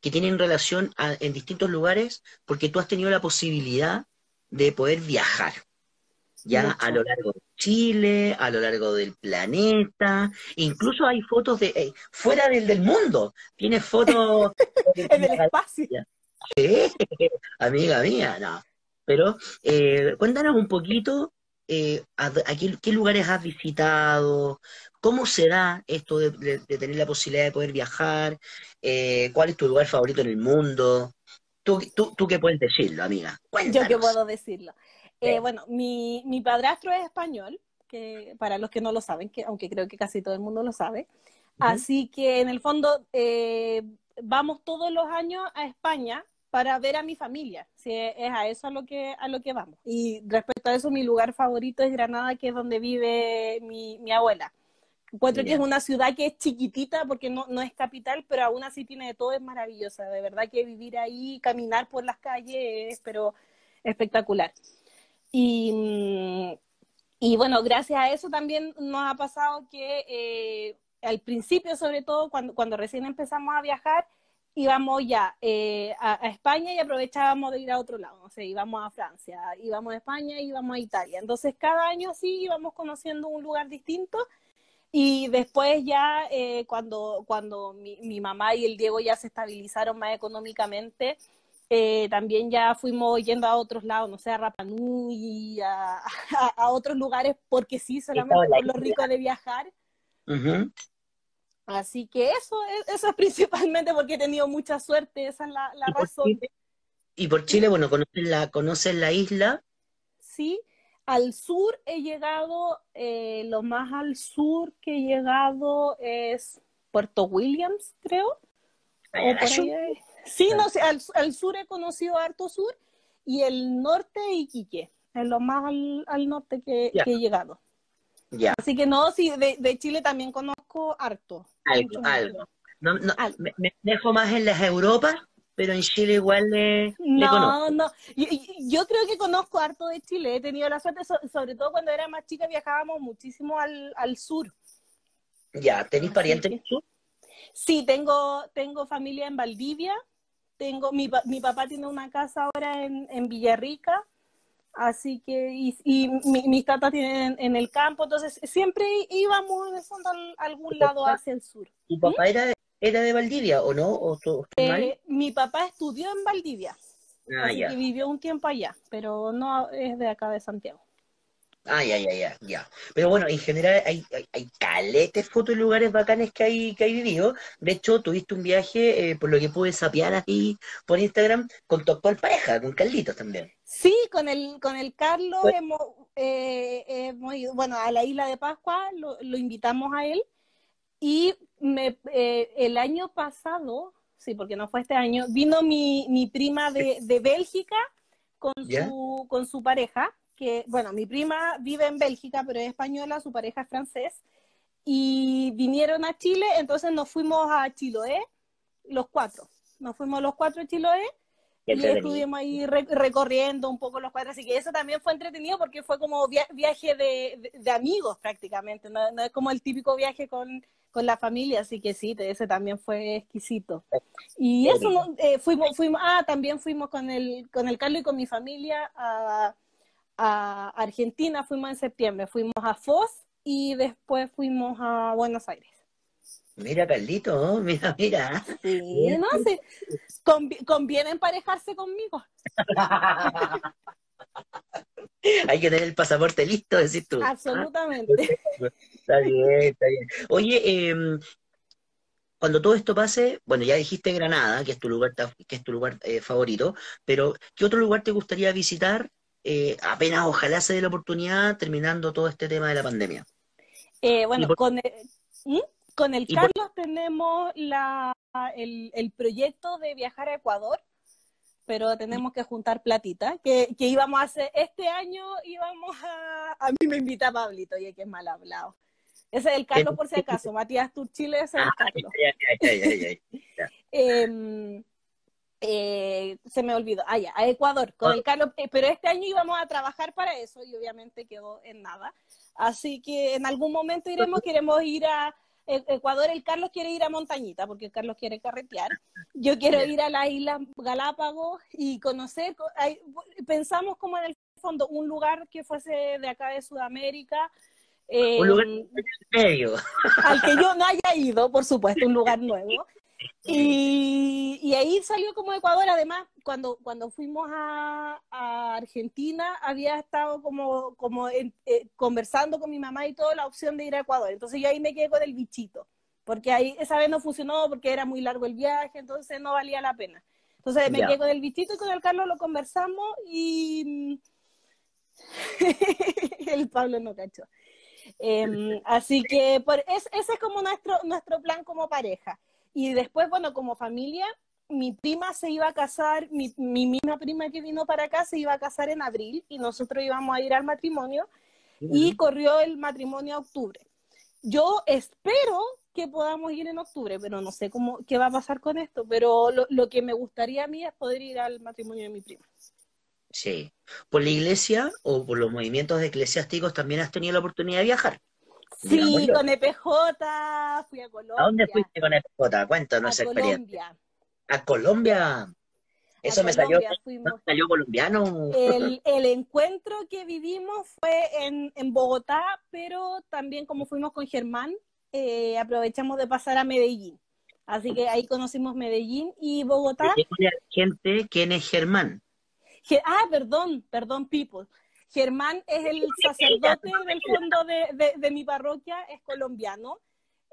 que tienen relación a- en distintos lugares, porque tú has tenido la posibilidad de poder viajar, ya Mucho. a lo largo de Chile, a lo largo del planeta, incluso hay fotos de eh, fuera del, del mundo, tienes fotos En el espacio. Sí, amiga mía, no. Pero eh, cuéntanos un poquito eh, a, a qué, qué lugares has visitado, cómo se da esto de, de- de tener la posibilidad de poder viajar, eh, cuál es tu lugar favorito en el mundo. ¿Tú, tú, tú qué puedes decirlo, amiga? Yo Cuéntanos. que puedo decirlo. Eh, bueno, mi, mi padrastro es español, que para los que no lo saben, que aunque creo que casi todo el mundo lo sabe. Ujú. Así que en el fondo eh, vamos todos los años a España para ver a mi familia. Sí, es a eso a lo que a lo que vamos. Y respecto a eso, mi lugar favorito es Granada, que es donde vive mi, mi abuela. Encuentro que es una ciudad que es chiquitita porque no, no es capital, pero aún así tiene de todo, es maravillosa. De verdad que vivir ahí, caminar por las calles, es pero espectacular. Y, mm, y bueno, gracias a eso también nos ha pasado que eh, al principio, sobre todo, cuando, cuando recién empezamos a viajar, íbamos ya eh, a, a España y aprovechábamos de ir a otro lado. O sea, íbamos a Francia, íbamos a España, íbamos a Italia. Entonces, cada año sí íbamos conociendo un lugar distinto. Y después ya, eh, cuando, cuando mi, mi mamá y el Diego ya se estabilizaron más económicamente, eh, también ya fuimos yendo a otros lados, no sé, a Rapa Nui, a, a, a otros lugares, porque sí, solamente por lo rico de viajar. Ujú. Así que eso, es- eso es principalmente porque he tenido mucha suerte, esa es la, la Y por razón. Chile, y por Chile, bueno, conoces la, conoces la isla, Sí, al sur he llegado, eh, lo más al sur que he llegado es Puerto Williams, creo. O por ahí es. Sí, no sé, al, al sur he conocido harto sur y el norte Iquique, es lo más al, al norte que he llegado. Ya, Así que no, sí, de, de Chile también conozco harto. algo, algo. No, no, Algo. me, me dejo más en las Europas, pero en Chile igual le, le conozco. No, no, yo, yo creo que conozco harto de Chile, he tenido la suerte, so- sobre todo cuando era más chica viajábamos muchísimo al, al sur. Ya, ¿tenéis parientes en el sur? Sí, tengo, tengo familia en Valdivia, tengo, mi, pa- mi papá tiene una casa ahora en, en Villarrica, así que, y, y mi- mis tatas tienen en, el campo, entonces siempre íbamos de fondo a algún lado hacia el sur. ¿Tu papá era, de- era de Valdivia o no? ¿O tú- mal? Eh, mi papá estudió en Valdivia, Ah, así ya. que vivió un tiempo allá, pero no es de acá de Santiago. Ah, ya, ya, ya, ya. Pero bueno, en general hay, hay, hay caletes fotos y lugares bacanes que hay, que hay vivido. De hecho, tuviste un viaje, eh, por lo que pude sapear ahí por Instagram, con tu actual pareja, con Carlitos también. Sí, con el, con el Carlos Pues- hemos, eh, hemos ido, bueno, a la isla de Pascua, lo, lo invitamos a él y me, eh, el año pasado, sí, porque no fue este año, vino mi, mi prima de, de Bélgica con su, con su pareja, que, bueno, mi prima vive en Bélgica, pero es española, su pareja es francés, y vinieron a Chile, entonces nos fuimos a Chiloé, los cuatro, nos fuimos los cuatro a Chiloé y estuvimos ahí re- recorriendo un poco los cuadros, así que eso también fue entretenido porque fue como via- viaje de, de- de amigos prácticamente, no, no es como el típico viaje con, con la familia, así que sí, ese también fue exquisito. Y eso, eh, fuimos, fuimos, ah, también fuimos con el, con el Carlos y con mi familia a, a Argentina, fuimos en septiembre, fuimos a Foz y después fuimos a Buenos Aires. Mira, Carlito, mira, mira. Sí, no sé, convi- conviene emparejarse conmigo. Hay que tener el pasaporte listo, decís tú. Absolutamente. Está bien, está bien. Oye, eh, cuando todo esto pase, bueno, ya dijiste Granada, que es tu lugar, que es tu lugar eh, favorito, pero ¿qué otro lugar te gustaría visitar? Eh, apenas ojalá se dé la oportunidad terminando todo este tema de la pandemia. Eh, bueno, con el, ¿Mm? Con el Carlos tenemos la, el, el, proyecto de viajar a Ecuador, pero tenemos que juntar platita, que, que íbamos a hacer, este año íbamos a, a mí me invita Pablito, y que es mal hablado. Ese es el Carlos, por si acaso. Matías Turchile es el ah, Carlos. eh, eh, se me olvidó. Ah, ya, a Ecuador, con el Carlos. Eh, pero este año íbamos a trabajar para eso y obviamente quedó en nada. Así que en algún momento iremos, queremos ir a Ecuador. El Carlos quiere ir a Montañita porque el Carlos quiere carretear. Yo quiero ir a la isla Galápagos y conocer. pensamos como en el fondo un lugar que fuese de acá de Sudamérica un lugar em, medio. Al que yo no haya ido, por supuesto, un lugar nuevo. Y, y, ahí salió como Ecuador, además, cuando, cuando fuimos a, a Argentina, había estado como, como eh, conversando con mi mamá y toda la opción de ir a Ecuador. Entonces yo ahí me quedé con el bichito, porque ahí esa vez no funcionó porque era muy largo el viaje, entonces no valía la pena. Entonces me quedé con el bichito y con el Carlos lo conversamos y el Pablo no cachó. Em, así que por, ese es como nuestro, nuestro plan como pareja. Y después, bueno, como familia, mi prima se iba a casar, mi, mi, misma prima que vino para acá se iba a casar en abril y nosotros íbamos a ir al matrimonio y corrió el matrimonio a octubre. Yo espero que podamos ir en octubre, pero no sé cómo qué va a pasar con esto, pero lo, lo que me gustaría a mí es poder ir al matrimonio de mi prima. Sí. ¿Por la iglesia o por los movimientos eclesiásticos también has tenido la oportunidad de viajar? Sí, con EPJ, fui a Colombia. ¿A dónde fuiste con EPJ? Cuéntanos esa experiencia. ¿A Colombia? Eso me salió, salió colombiano. El, el, encuentro que vivimos fue en, en, Bogotá, pero también como fuimos con Germán, eh, aprovechamos de pasar a Medellín. Así que ahí conocimos Medellín y Bogotá. gente quién es Germán? ah, perdón, perdón, people. Germán es el sacerdote del fondo de, de, mi parroquia, es colombiano.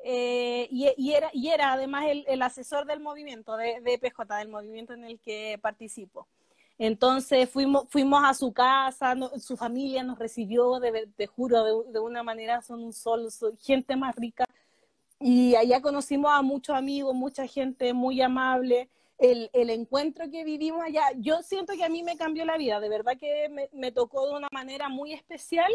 Eh, y, y, era, y era además el, el asesor del movimiento, de, de, PJ, del movimiento en el que participo. Entonces fuimos, fuimos a su casa, su familia nos recibió, de, te juro, de, de, una manera, son un sol, son gente más rica. Y allá conocimos a muchos amigos, mucha gente muy amable el, el, encuentro que vivimos allá, yo siento que a mí me cambió la vida, de verdad que me, me tocó de una manera muy especial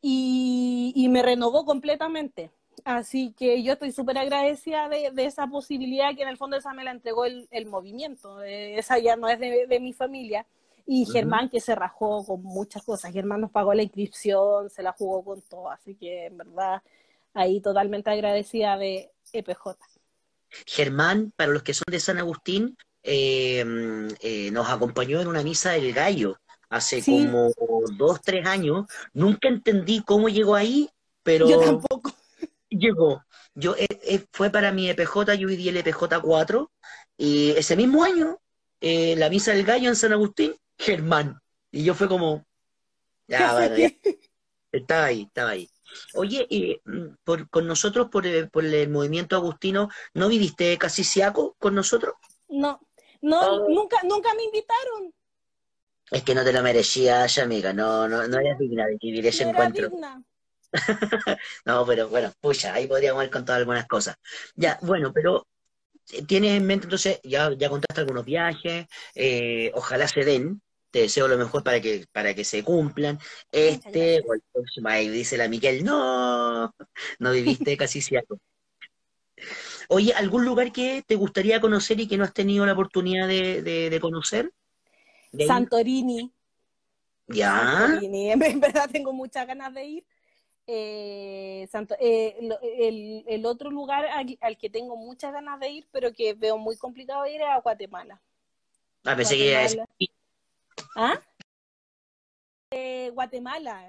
y, y, me renovó completamente. Así que yo estoy súper agradecida de, de, esa posibilidad que en el fondo esa me la entregó el, el movimiento, eh, esa ya no es de, de mi familia. Y Germán que se rajó con muchas cosas, Germán nos pagó la inscripción, se la jugó con todo, así que en verdad ahí totalmente agradecida de EPJ. Germán, para los que son de San Agustín, eh, eh, nos acompañó en una misa del gallo hace como dos, tres años. Nunca entendí cómo llegó ahí, pero... Yo tampoco. Llegó. Yo, eh, fue para mi EPJ, yo viví el EPJ 4, y ese mismo año, la misa del gallo en San Agustín, Germán. Y yo fue como... Ya, vale, Estaba ahí, estaba ahí. Oye, eh, por, con nosotros, por, eh, por, el movimiento agustino, ¿no viviste casi siaco con nosotros? No, no, oh. nunca, nunca me invitaron. Es que no te lo merecías, amiga, no, no, no eres digna de vivir ese no encuentro. no, pero bueno, pucha, ahí podríamos haber contado algunas cosas. Ya, bueno, pero eh, tienes en mente, entonces, ya, ya contaste algunos viajes, eh, ojalá se den, te deseo lo mejor para que, para que se cumplan. Este, o el próximo, ahí dice la Miquel, no, no viviste casi cierto. Oye, ¿algún lugar que te gustaría conocer y que no has tenido la oportunidad de, de, de conocer? ¿De Santorini. Ya. Santorini. En verdad tengo muchas ganas de ir. Eh, Santo, eh, el, el, otro lugar al, al, que tengo muchas ganas de ir, pero que veo muy complicado ir es a Guatemala. Ah, pensé Guatemala. que ¿Ah? Eh, Guatemala,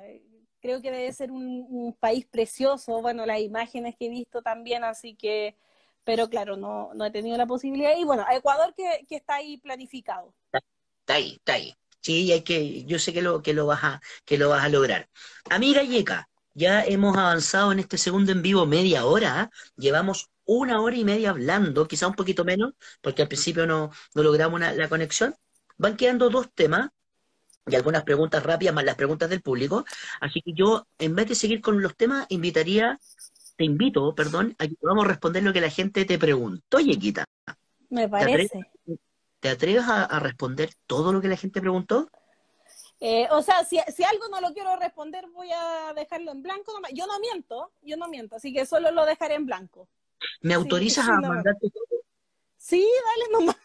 creo que debe ser un, un, país precioso, bueno, las imágenes que he visto también, así que, pero claro, no, no he tenido la posibilidad. Y bueno, Ecuador que, que está ahí planificado. Está ahí, está ahí. Sí, hay que, yo sé que lo, que lo vas a, que lo vas a lograr. Amiga Yeka, ya hemos avanzado en este segundo en vivo media hora. ¿ah? Llevamos una hora y media hablando, quizá un poquito menos, porque al principio no, no logramos la conexión. Van quedando dos temas y algunas preguntas rápidas más las preguntas del público. Así que yo, en vez de seguir con los temas, invitaría, te invito, perdón, a que podamos responder lo que la gente te preguntó, Yequita. Me parece. ¿Te atreves a, responder todo lo que la gente preguntó? Eh, o sea, si, algo no lo quiero responder, voy a dejarlo en blanco. Yo no miento, yo no miento, así que solo lo dejaré en blanco. ¿Me autorizas a mandarte todo? Sí, dale nomás.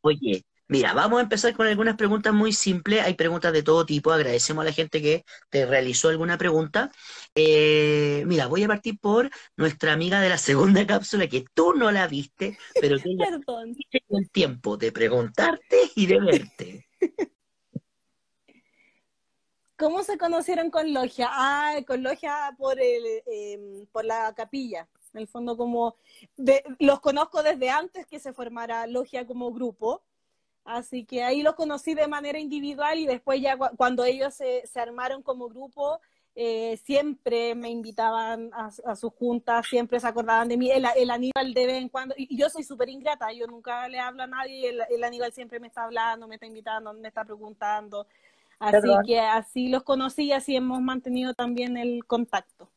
Oye, Mira, vamos a empezar con algunas preguntas muy simples. Hay preguntas de todo tipo. Agradecemos a la gente que te realizó alguna pregunta. Eh, mira, voy a partir por nuestra amiga de la segunda cápsula, que tú no la viste, pero que ella el tiempo de preguntarte y de verte. ¿Cómo se conocieron con Logia? Ah, con Logia por, el, em, por la capilla. En el fondo, como los conozco desde antes que se formara Logia como grupo Así que ahí los conocí de manera individual y después ya cuando ellos se, armaron como grupo, eh, siempre me invitaban a, sus juntas, siempre se acordaban de mí. El, Aníbal de vez en cuando, y yo soy súper ingrata, yo nunca le hablo a nadie, el, el, Aníbal siempre me está hablando, me está invitando, me está preguntando. Así que así los conocí y así hemos mantenido también el contacto.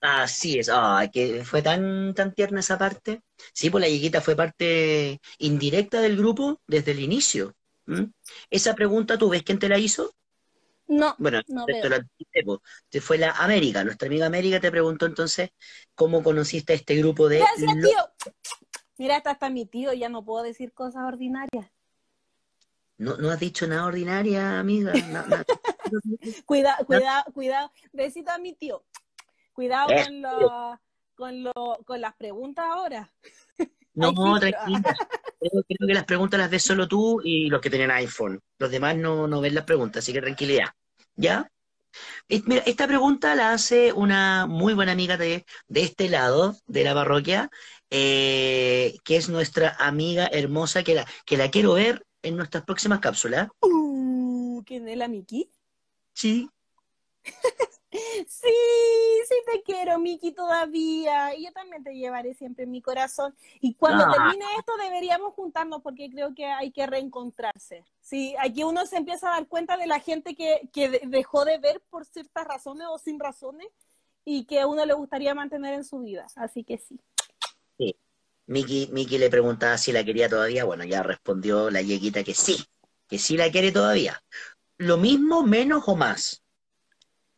Así es, ah, que fue tan, tan tierna esa parte. Sí, pues la Yeguita fue parte indirecta del grupo desde el inicio. Esa pregunta, ¿tú ves quién te la hizo? No, bueno, no te fue la América, nuestra amiga América te preguntó entonces cómo conociste a este grupo de... Gracias, tío. Mira, hasta está mi tío, ya no puedo decir cosas ordinarias. No, no has dicho nada ordinaria, amiga. cuidado, cuidado, cuidado. Besito a mi tío. Cuidado con, lo, con, lo, con las preguntas ahora. No, tranquila. Creo, que las preguntas las ves solo tú y los que tienen iPhone. Los demás no, no ven las preguntas, así que tranquilidad. ¿Ya? Mira, esta pregunta la hace una muy buena amiga de, de este lado, de la parroquia, eh, que es nuestra amiga hermosa, que la, que la quiero ver en nuestras próximas cápsulas. Uh, ¿Quién es la Miki? Sí. Sí, sí te quiero, Miki, todavía. Y yo también te llevaré siempre en mi corazón. Y cuando ah. termine esto deberíamos juntarnos porque creo que hay que reencontrarse. Sí, aquí uno se empieza a dar cuenta de la gente que, que dejó de ver por ciertas razones o sin razones y que a uno le gustaría mantener en su vida. Así que sí. Sí. Miki, Miki le preguntaba si la quería todavía. Bueno, ya respondió la yeguita que sí, que sí la quiere todavía. Lo mismo, menos o más.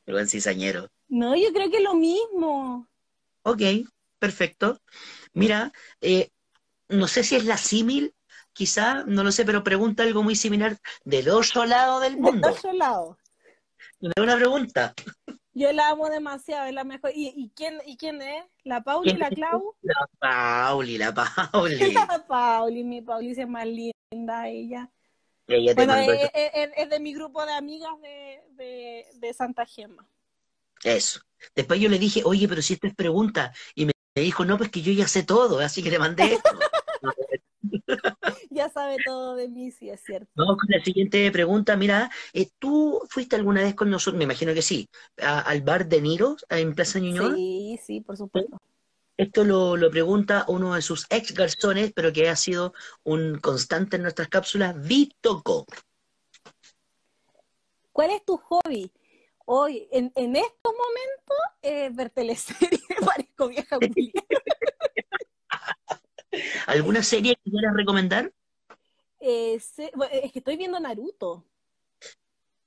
El buen cizañero. No, yo creo que lo mismo. Ok, perfecto. Mira, eh, no sé si es la símil, quizá, no lo sé, pero pregunta algo muy similar del otro lado del mundo. Del otro lado. Una pregunta. Yo la amo demasiado, es la mejor. ¿Y, quién, ¿y quién es? ¿La Pauli, la Clau? La Pauli, la Pauli. la Pauli, mi Pauli es más linda ella bueno, es, de mi grupo de amigas de, Santa Gema. Eso. Después yo le dije, oye, pero si esta es pregunta, y me dijo, no, pues que yo ya sé todo, así que le mandé esto. ya sabe todo de mí, sí, es cierto. Vamos con la siguiente pregunta. Mira, eh, ¿tú fuiste alguna vez con nosotros? Me imagino que sí. al bar de Niro en Plaza Ñuñoa. Sí, sí, por supuesto. Esto lo, pregunta uno de sus ex garzones, pero que ha sido un constante en nuestras cápsulas, Vitoco. ¿Cuál es tu hobby? Hoy, en, estos momentos, eh, ver teleseries, parezco vieja ¿Alguna serie que quieras recomendar? Eh, es que estoy viendo Naruto.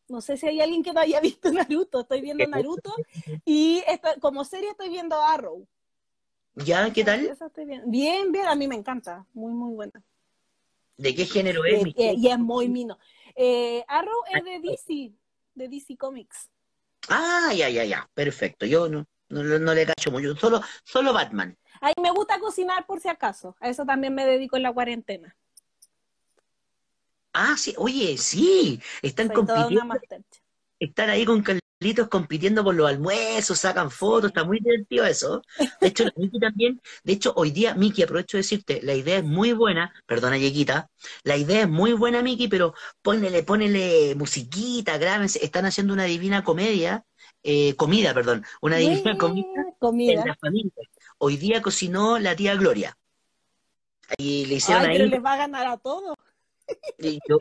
No sé si hay alguien que no haya visto Naruto. Estoy viendo Naruto y como serie estoy viendo Arrow. ¿Ya? ¿Qué tal? bien. bien, a mí me encanta. Muy, muy buena. ¿De qué género es? Eh, eh, y es muy mino. Eh, Arrow es de DC, de DC Comics. Ah, ya, ya, ya. Perfecto. Yo no, no, le cacho mucho. Solo, solo Batman. A mí me gusta cocinar por si acaso. A eso también me dedico en la cuarentena. Ah, sí. Oye, sí. Están compitiendo. Están ahí con compitiendo por los almuerzos, sacan fotos, está muy divertido eso. De hecho, la Miki también, de hecho, hoy día, Miki, aprovecho de decirte, la idea es muy buena, perdona, Yequita, la idea es muy buena, Miki, pero ponele, ponele musiquita, grábense, están haciendo una divina comedia, eh, comida, perdón, una divina comida, comida. en la familia. Hoy día cocinó la tía Gloria. Y le hicieron Ay, ahí. pero les va a ganar a todos.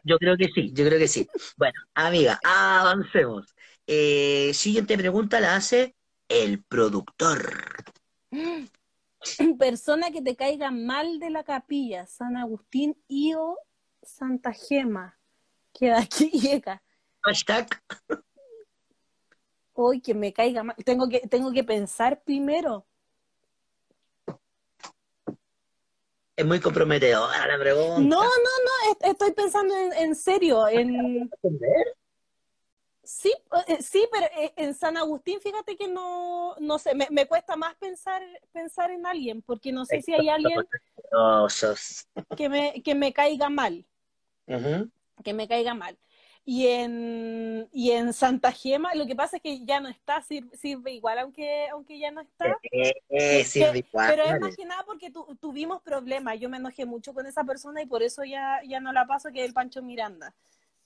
Yo creo que sí, yo creo que sí. Bueno, amiga, avancemos. Eh, siguiente pregunta la hace el productor. Persona que te caiga mal de la capilla, San Agustín y o Santa Gema. Que de aquí llega. Hashtag. Hoy que me caiga mal. Tengo que, tengo que pensar primero. Es muy comprometedora la pregunta. No, no, no, est- estoy pensando en, en serio. En, sí, eh, sí, pero eh, en San Agustín, fíjate que no, no sé, me, me cuesta más pensar, pensar en alguien, porque no sé si hay alguien que me, que me caiga mal. Que me caiga mal. Y en, y en Santa Gema, lo que pasa es que ya no está, sirve, sirve igual, aunque, aunque ya no está. Eh, eh, sirve igual. Pero es más que nada porque tu- tuvimos problemas. Yo me enojé mucho con esa persona y por eso ya, ya no la paso, que es el Pancho Miranda.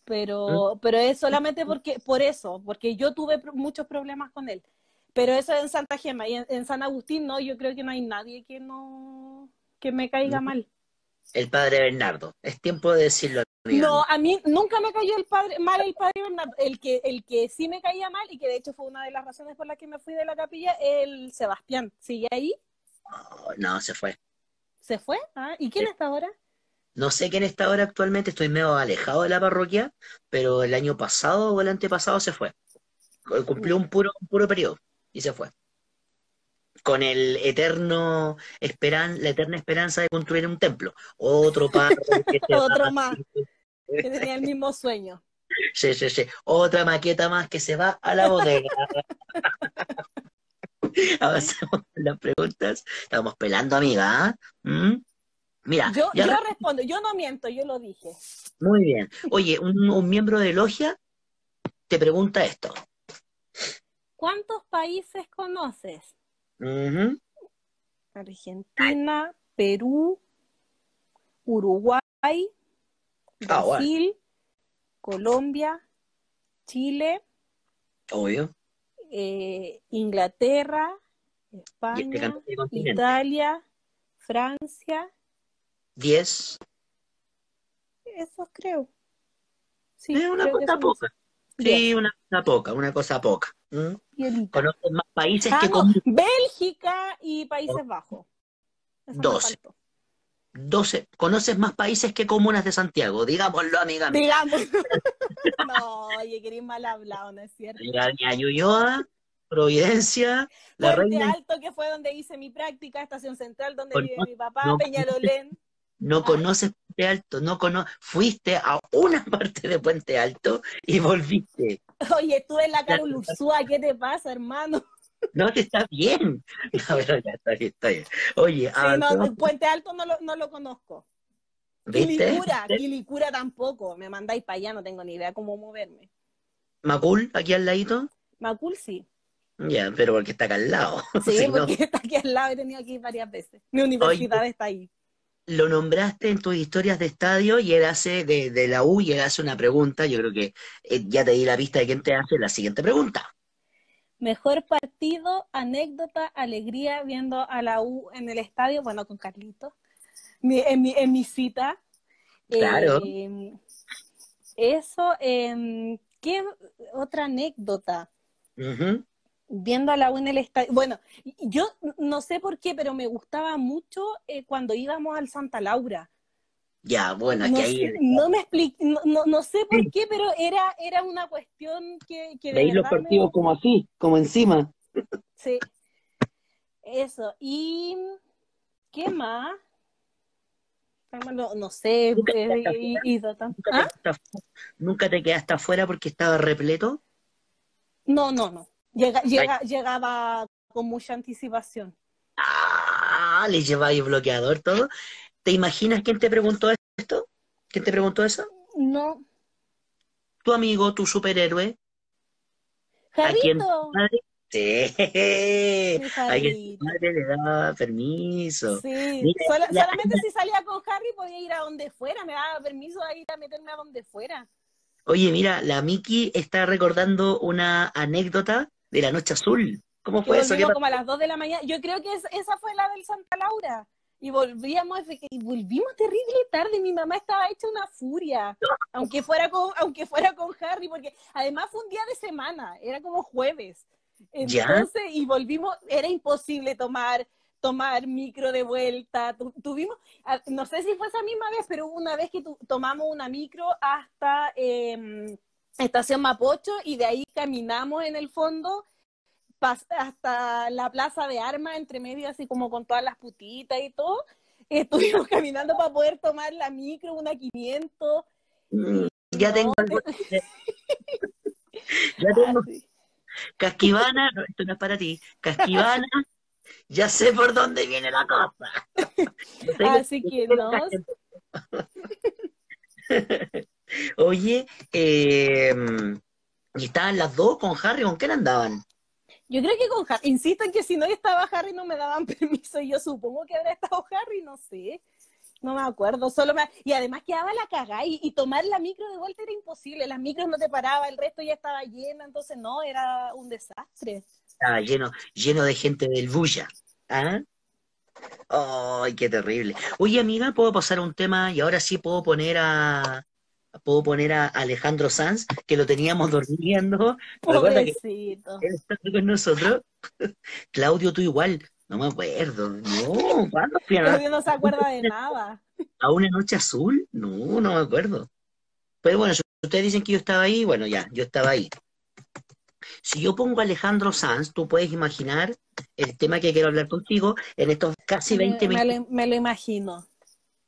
Pero, pero es solamente porque, por eso, porque yo tuve muchos problemas con él. Pero eso es en Santa Gema. Y en, en San Agustín, no, yo creo que no hay nadie que no que me caiga mal. El padre Bernardo. Es tiempo de decirlo. No, a mí nunca me cayó el padre, mal el padre Bernardo. El que, el que sí me caía mal y que de hecho fue una de las razones por las que me fui de la capilla, el Sebastián. ¿Sigue ahí? Oh, no, se fue. ¿Se fue? Ah, ¿Y quién Sí. está ahora? No sé quién está ahora actualmente, estoy medio alejado de la parroquia, pero el año pasado o el antepasado se fue. Cumplió un puro, un puro periodo y se fue. Con el eterno esperan, la eterna esperanza de construir un templo. Otro que. Otro más, que tenía el mismo sueño. Sí, sí, sí. Otra maqueta más que se va a la bodega. Avanzamos con las preguntas. Estamos pelando, amiga. ¿ah? ¿Mm? Mira, Yo, yo respondo, yo no miento, yo lo dije. Muy bien. Oye, un, un miembro de logia te pregunta esto. ¿Cuántos países conoces? Argentina, Perú, Uruguay, Ah. Brasil, Colombia, Chile, Obvio. eh, Inglaterra, este España. Italia, Francia, Diez. eso creo. Sí, Es una creo cosa poca. diez. Sí, una cosa poca, una cosa poca. ¿Mm? Más países Ah, que no, comunas. Bélgica y Países Bajos. Doce. faltó. 12. Conoces más países que comunas de Santiago. Digámoslo, amiga mía. Digamos. no, oye, querés mal hablado, ¿no es cierto? Mía, Ñuñoa, Providencia, la reina. Alto, que fue donde hice mi práctica, Estación Central, donde Con- vive mi papá, no- Peñalolén. No conoces Puente Alto, no cono fuiste a una parte de Puente Alto y volviste. Oye, estuve en la Carol Ursúa, ¿qué te pasa, hermano? No te está bien. No, pero ya está bien, está bien. Oye, Sí, no, avancemos. Puente Alto no lo, no lo conozco. ¿viste? Quilicura, Quilicura tampoco. Me mandáis para allá, no tengo ni idea cómo moverme. Macul, aquí al ladito. Macul sí. Ya, pero porque está acá al lado. Sí, Si no, porque está aquí al lado, he tenido ir varias veces. Mi universidad está ahí. Lo nombraste en tus historias de estadio y él hace de, de la U y él hace una pregunta. Yo creo que eh, ya te di la pista de quién te hace la siguiente pregunta. Mejor partido, anécdota, alegría viendo a la U en el estadio, bueno, con Carlitos, mi- en, mi, en mi cita. Claro. Eh, eso, eh, ¿qué otra anécdota? Viendo a la U en el estadio. Bueno, yo no sé por qué, pero me gustaba mucho eh, cuando íbamos al Santa Laura. Ya, bueno, No, que ahí sé, no me explico, no, no, no sé por qué, pero era, era una cuestión que, que de veis los me partidos como así, como encima. Sí. Eso. ¿Y qué más? No, no sé. Nunca te quedaste y- y- tan- ¿Nunca te, ¿Ah? nunca te quedaste afuera porque estaba repleto? No, no, no. Llega, llega, llegaba con mucha anticipación. Ah, le lleváis bloqueador todo. ¿Te imaginas quién te preguntó esto? ¿Quién te preguntó eso? No. Tu amigo, tu superhéroe. Jarrito. Sí, a quien madre le daba permiso. Sí, Mira, sola- la- solamente si salía con Harry podía ir a donde fuera, me daba permiso de ir a meterme a donde fuera. Oye, mira, la Miki está recordando una anécdota de la noche azul. ¿Cómo fue eso? Como a las 2 de la mañana. Yo creo que es- esa fue la del Santa Laura. Y volvíamos, y volvimos terrible tarde. Mi mamá estaba hecha una furia. Aunque fuera con, aunque fuera con Harry, porque además fue un día de semana, era como jueves. Ya. Entonces, y volvimos, era imposible tomar, tomar micro de vuelta. Tu- tuvimos, no sé si fue esa misma vez, pero una vez que tu- tomamos una micro hasta eh, Estación Mapocho y de ahí caminamos en el fondo hasta la plaza de armas, entre medio, así como con todas las putitas y todo. Estuvimos caminando para poder tomar la micro, una 500. Mm, Ya No, tengo algo. Ya tengo así. Casquivana, no, esto no es para ti. Casquivana, ya sé por dónde viene la cosa. Tengo- Así que no. Oye, eh, ¿y estaban las dos con Harry? ¿Con quién andaban? Yo creo que con Harry, insisto en que si no estaba Harry no me daban permiso. Yo supongo que habrá estado Harry, no sé. No me acuerdo, solo me... Y además quedaba la cagada y, y tomar la micro de vuelta era imposible. Las micros no te paraba, el resto ya estaba llena, entonces no, era un desastre. Estaba lleno, lleno de gente del bulla. ¿Ah? ¡Ay, qué terrible! Oye, amiga, ¿puedo pasar a un tema? Y ahora sí puedo poner a... Puedo poner a Alejandro Sanz, que lo teníamos durmiendo. Recuerda que él está con nosotros. Claudio, tú igual. No me acuerdo. No, ¿cuándo fui a, Claudio no se acuerda de nada. a una noche azul? No, no me acuerdo. Pero bueno, si ustedes dicen que yo estaba ahí, bueno, ya, yo estaba ahí. Si yo pongo a Alejandro Sanz, tú puedes imaginar el tema que quiero hablar contigo en estos casi 20 me, me minutos. me lo imagino.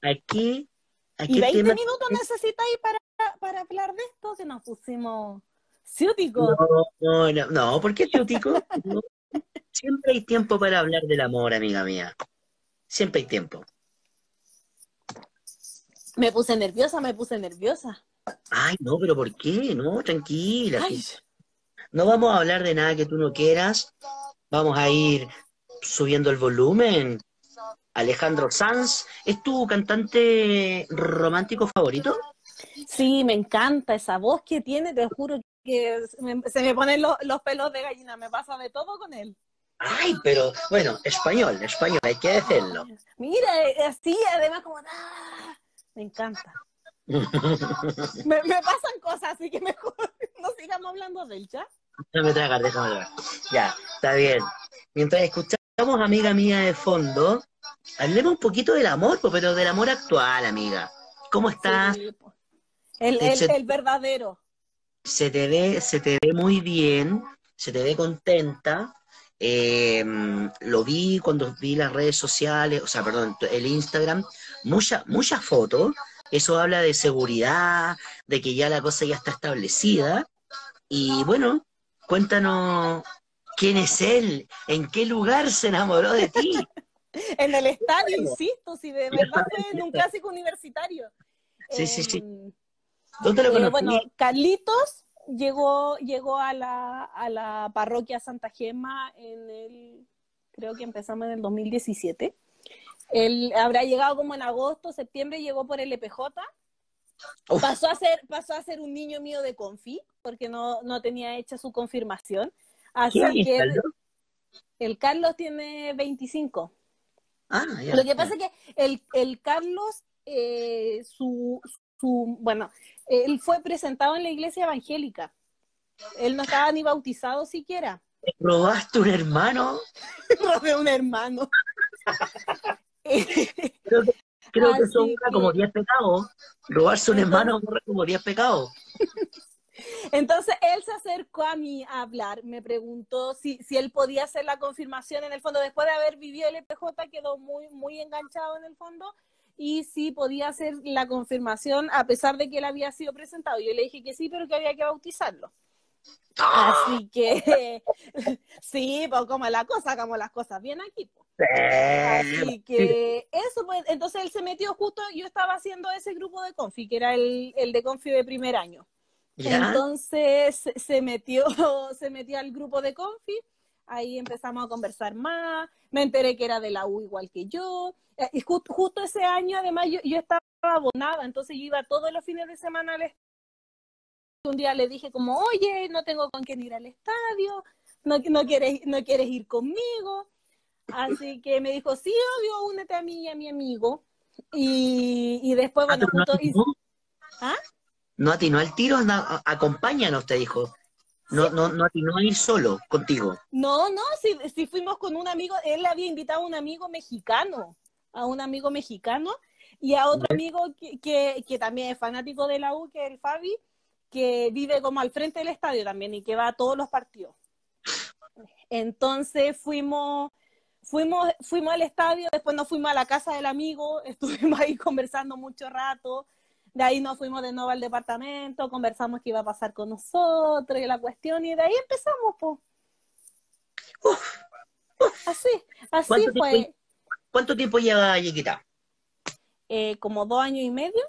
¿A qué, a ¿Y qué 20 tema? minutos necesitáis para, para hablar de esto? Que nos pusimos ciúticos. No, no, no, no, ¿por qué ciútico? No. Siempre hay tiempo para hablar del amor, amiga mía. Siempre hay tiempo. Me puse nerviosa, me puse nerviosa. Ay, no, pero ¿por qué? No, tranquila. Ay, No vamos a hablar de nada que tú no quieras. Vamos a ir subiendo el volumen. Alejandro Sanz, ¿es tu cantante romántico favorito? sí, me encanta esa voz que tiene, te juro que se me, ponen los, los pelos de gallina, me pasa de todo con él. Ay, pero bueno, español, español, hay que decirlo. Mira, eh, así, además como... ¡ah! Me encanta. Me, me pasan cosas, así que mejor no sigamos hablando del ya. Déjame tragar, déjame tragar. Ya, está bien. Mientras escuchamos, amiga mía de fondo, hablemos un poquito del amor, pues, pero del amor actual, amiga. ¿Cómo estás? Sí, el, el, hecho- el verdadero. Se te ve, se te ve muy bien, se te ve contenta. Eh, lo vi cuando vi las redes sociales, o sea, perdón, el Instagram, muchas muchas fotos. Eso habla de seguridad, de que ya la cosa ya está establecida. Y bueno, cuéntanos quién es él, en qué lugar se enamoró de ti. En el estadio, insisto, si de verdad fue en un clásico universitario. Sí, sí, sí. Em, ¿Dónde lo Eh, bueno, Carlitos llegó, llegó a la, a la parroquia Santa Gema en el, creo que empezamos en el 2017. Él habrá llegado como en agosto, septiembre, llegó por el EPJ. Uf. Pasó a ser, pasó a ser un niño mío de confi, porque no, no tenía hecha su confirmación. Así ¿Qué años, que el Carlos tiene 25. Ah, ya, Lo que ya. pasa es que el, el Carlos, eh, su, su, bueno, él fue presentado en la iglesia evangélica. Él no estaba ni bautizado siquiera. ¿Robaste un hermano? Robé un hermano. Creo que, creo que son que- como 10 pecados. Robarse un hermano borra como 10 pecados. Entonces él se acercó a mí a hablar, me preguntó si, si él podía hacer la confirmación en el fondo, después de haber vivido el EPJ quedó muy, muy enganchado en el fondo y si podía hacer la confirmación a pesar de que él había sido presentado. Yo le dije que sí, pero que había que bautizarlo. Así que sí, pues como la cosa, como las cosas bien aquí. pues. Así que eso, pues, entonces él se metió justo, yo estaba haciendo ese grupo de confi, que era el, el de confi de primer año. Entonces se metió, se metió al grupo de Confi, ahí empezamos a conversar más, me enteré que era de la U igual que yo, eh, y justo ese año además yo, yo, estaba abonada, entonces yo iba todos los fines de semana al estadio. Un día le dije como, oye, no tengo con quién ir al estadio, no, no, quieres, no quieres ir conmigo. Así que me dijo, sí, obvio, únete a mí y a mi amigo. Y, y después, Ah, bueno, justo... atinó. ¿Ah? No atinó al tiro, na- acompáñanos, te dijo. No, no, no atinó a ir solo contigo. No, no, si, si fuimos con un amigo, él había invitado a un amigo mexicano, a un amigo mexicano y a otro amigo que, que, que también es fanático de la U, que es el Fabi, que vive como al frente del estadio también y que va a todos los partidos. Entonces fuimos, fuimos, fuimos al estadio, después nos fuimos a la casa del amigo, estuvimos ahí conversando mucho rato, de ahí nos fuimos de nuevo al departamento, conversamos qué iba a pasar con nosotros y la cuestión, y de ahí empezamos, pues. Así, así ¿Cuánto fue, tiempo- ¿Cuánto tiempo lleva Yequita? eh, como dos años y medio.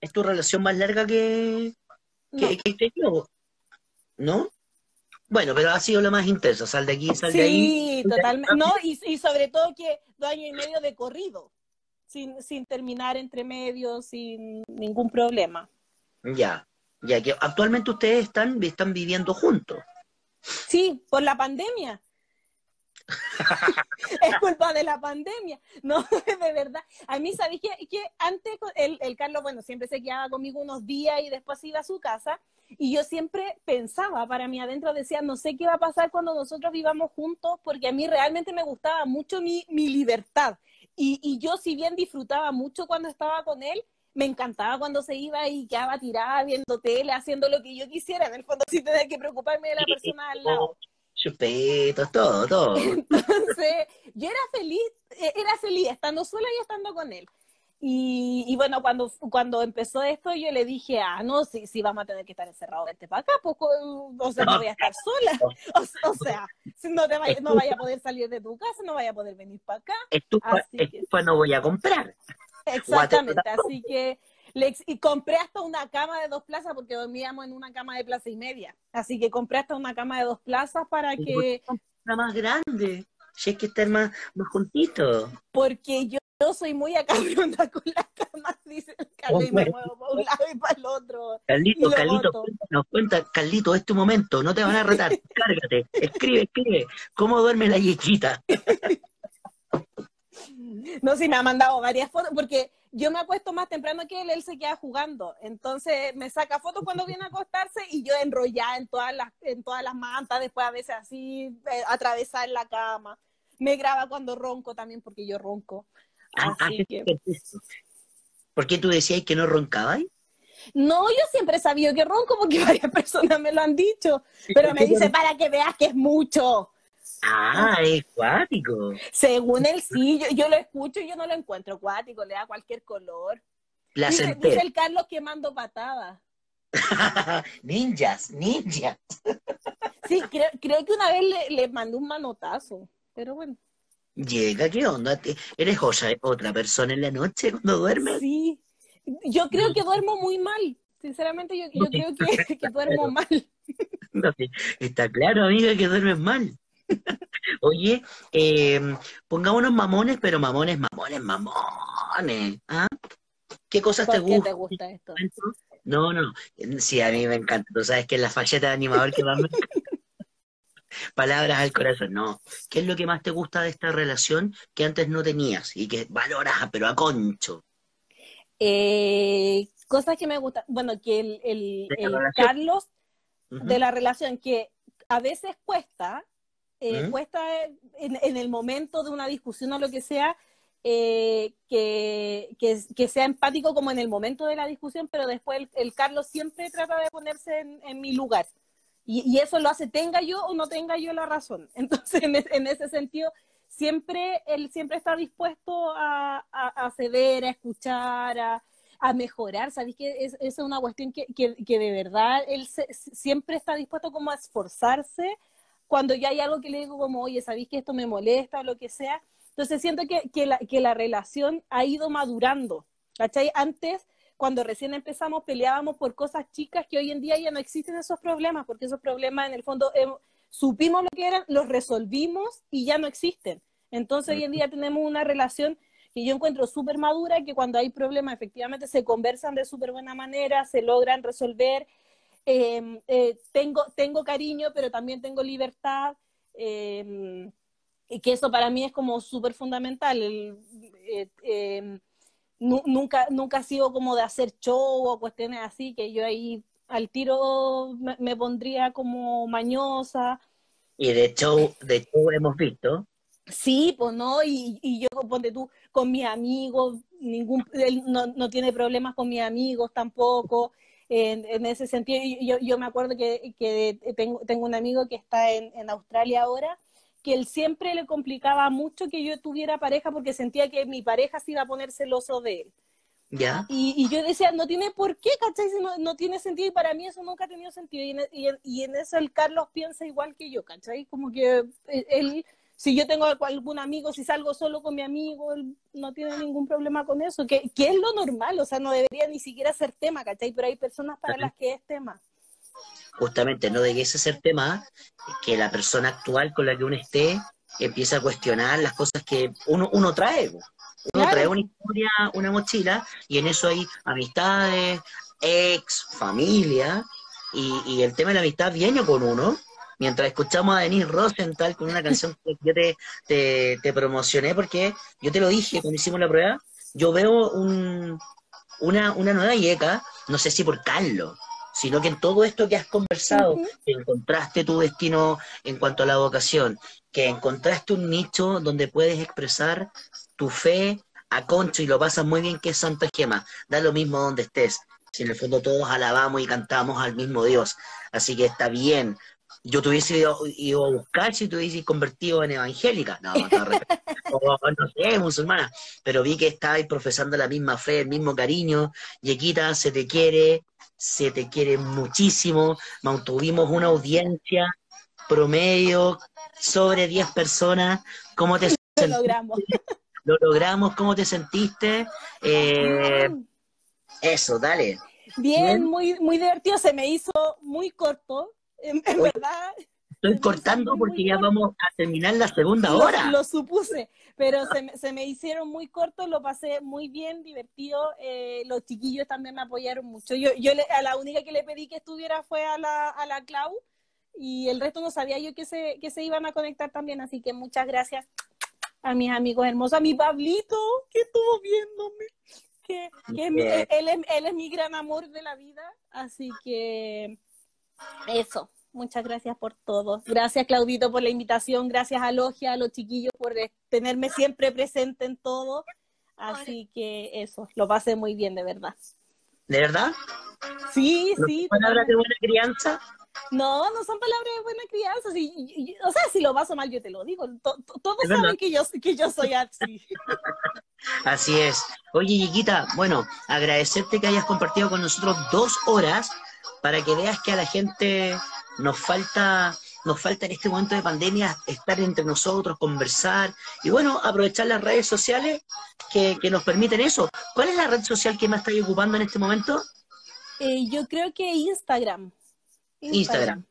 ¿Es tu relación más larga que, No. que, que yo? ¿No? Bueno, pero ha sido lo más intenso. Sal de aquí, sal de Sí, ahí. totalmente. No, y, y sobre todo que dos años y medio de corrido, sin, sin terminar entre medio, sin ningún problema. Ya, ya que actualmente ustedes están, están viviendo juntos. Sí, por la pandemia. es culpa de la pandemia. No, de verdad. A mí, ¿sabéis que, que antes el, el Carlos, bueno, siempre se quedaba conmigo unos días y después iba a su casa? Y yo siempre pensaba, para mí adentro decía, no sé qué va a pasar cuando nosotros vivamos juntos, porque a mí realmente me gustaba mucho mi, mi libertad. Y, y yo, si bien disfrutaba mucho cuando estaba con él, me encantaba cuando se iba y quedaba tirada viendo tele, haciendo lo que yo quisiera, en el fondo sin tener que preocuparme de la persona al lado. Chupetos, todo, todo. Entonces, yo era feliz, eh, era feliz estando sola y estando con él. Y, y bueno, cuando, cuando empezó esto, yo le dije, ah, no, sí, sí, vamos a tener que estar encerrados, vente para acá, pues, o sea, no voy a estar sola. O, o sea, no, te vaya, no vaya a poder salir de tu casa, no vaya a poder venir para acá. Estufa, Así que- estufa no voy a comprar. Exactamente, así que le y compré hasta una cama de dos plazas porque dormíamos en una cama de plaza y media. Así que compré hasta una cama de dos plazas para que, Una más grande. Si hay que estar más, más juntitos. porque yo, yo soy muy acabrona con las camas, dice el Carlos, y me muevo para un lado y para el otro. Carlito, Carlito, nos cuenta, Carlito, es tu momento, no te van a retar, cárgate, escribe, escribe, ¿cómo duerme la yequita? No, sí, me ha mandado varias fotos, porque yo me acuesto más temprano que él, él se queda jugando. Entonces me saca fotos cuando viene a acostarse y yo enrollada en todas las, en todas las mantas, después a veces así, eh, atravesar la cama. Me graba cuando ronco también, porque yo ronco. Ah, Así que... ¿Por qué tú decías que no roncabas? No, yo siempre he sabido que ronco porque varias personas me lo han dicho, pero me dice para que veas que es mucho. Ah, es cuático. Según él, sí, yo, yo lo escucho y yo no lo encuentro acuático, le da cualquier color. Dice, dice el Carlos que mando patadas. ninjas, ninjas. Sí, creo, creo que una vez le, le mandé un manotazo, pero bueno. Llega, ¿qué onda? ¿Te- ¿Eres otra, otra persona en la noche cuando duermes? Sí, yo creo que duermo muy mal. Sinceramente, yo, yo creo que, que duermo mal. No, está claro, amiga, que duermes mal. Oye, eh, pongámonos mamones, pero mamones, mamones, mamones. ¿ah? ¿Qué cosas te ¿Por qué gustan? te gusta esto? No, no, sí, a mí me encanta. Tú sabes que es la facheta de animador que más me encanta. Palabras al corazón, no. ¿Qué es lo que más te gusta de esta relación que antes no tenías y que valoras, pero a concho? Eh, cosas que me gustan. Bueno, que el, el. Carlos de la relación, que a veces cuesta, eh, cuesta en, en el momento de una discusión o lo que sea, eh, que, que, que sea empático como en el momento de la discusión, pero después el, el Carlos siempre trata de ponerse en, en mi lugar. Y, y eso lo hace tenga yo o no tenga yo la razón. Entonces, en, en ese sentido, siempre él siempre está dispuesto a, a, a ceder, a escuchar, a, a mejorar. ¿Sabéis que es, es una cuestión que, que, que de verdad él se- siempre está dispuesto como a esforzarse cuando ya hay algo que le digo como, oye, ¿sabéis que esto me molesta o lo que sea? Entonces siento que, que, la, que la relación ha ido madurando. ¿Cachai? Antes, cuando recién empezamos peleábamos por cosas chicas que hoy en día ya no existen esos problemas, porque esos problemas en el fondo eh, supimos lo que eran, los resolvimos y ya no existen. Entonces hoy en día tenemos una relación que yo encuentro súper madura, que cuando hay problemas efectivamente se conversan de súper buena manera, se logran resolver. Em, eh, tengo, tengo cariño, pero también tengo libertad. Y que eso para mí es como súper fundamental. Eh, em, nunca, nunca ha sido como de hacer show o cuestiones así, que yo ahí al tiro me, pondría como mañosa. Y de show, de show hemos visto. Sí, pues no, y, y yo ponte tú con mis amigos, ningún, él no, no tiene problemas con mis amigos tampoco. En, en ese sentido, yo, yo me acuerdo que, que tengo, tengo un amigo que está en, en Australia ahora que él siempre le complicaba mucho que yo tuviera pareja porque sentía que mi pareja se iba a poner celoso de él. ¿Ya? Y, yo decía, no tiene por qué, ¿cachai? No, no, tiene sentido y para mí eso nunca ha tenido sentido. Y en, y, en, eso el Carlos piensa igual que yo, ¿cachai? Como que él, si yo tengo algún amigo, si salgo solo con mi amigo, él no tiene ningún problema con eso, que, que es lo normal, o sea, no debería ni siquiera ser tema, ¿cachai? Pero hay personas para las que es tema justamente no debiese ser tema que la persona actual con la que uno esté empiece a cuestionar las cosas que uno, uno trae. Uno trae una historia, una mochila, y en eso hay amistades, ex, familia, y, el tema de la amistad viene con uno. Mientras escuchamos a Denise Rosenthal con una canción que yo te, te, promocioné, porque yo te lo dije cuando hicimos la prueba, yo veo un, una, una nueva yeca, no sé si por Carlos, sino que en todo esto que has conversado, que encontraste tu destino en cuanto a la vocación, que encontraste un nicho donde puedes expresar tu fe a Concho y lo pasas muy bien, que es Santa Gema. Da lo mismo donde estés. Si en el fondo todos alabamos y cantamos al mismo Dios. Así que está bien. Yo te hubiese ido, a buscar si te hubiese convertido en evangélica. No, no, no sé, musulmana. Pero vi que estabas profesando la misma fe, el mismo cariño. Yequita, se te quiere, se te quiere muchísimo. Tuvimos una audiencia promedio sobre 10 personas. ¿Cómo te Lo logramos. Lo logramos, ¿cómo te sentiste? Eh, eso, dale. Bien, muy, muy divertido, se me hizo muy corto, en verdad estoy cortando porque ya vamos a terminar la segunda hora. Lo, supuse, pero se me, se me, hicieron muy cortos, lo pasé muy bien, divertido. Eh, los chiquillos también me apoyaron mucho. Yo, yo a la única que le pedí que estuviera fue a la, a la Clau y el resto no sabía yo que se, que se iban a conectar también, así que muchas gracias a mis amigos hermosos, a mi Pablito que estuvo viéndome. Que, que él, es, él es mi gran amor de la vida, así que eso, Muchas gracias por todo. Gracias, Claudito, por la invitación. Gracias a Logia, a los chiquillos, por tenerme siempre presente en todo. Así que eso, lo pasé muy bien, de verdad. ¿De verdad? Sí, sí. ¿Palabras de buena crianza? No, no son palabras de buena crianza. o sea, si lo paso mal, yo te lo digo. todos saben que yo, que yo soy así. así es. Oye, Yiquita, bueno, agradecerte que hayas compartido con nosotros dos horas para que veas que a la gente nos falta, nos falta en este momento de pandemia estar entre nosotros, conversar y bueno, aprovechar las redes sociales que, nos permiten eso. ¿Cuál es la red social que más estáis ocupando en este momento? Eh, yo creo que Instagram. Instagram.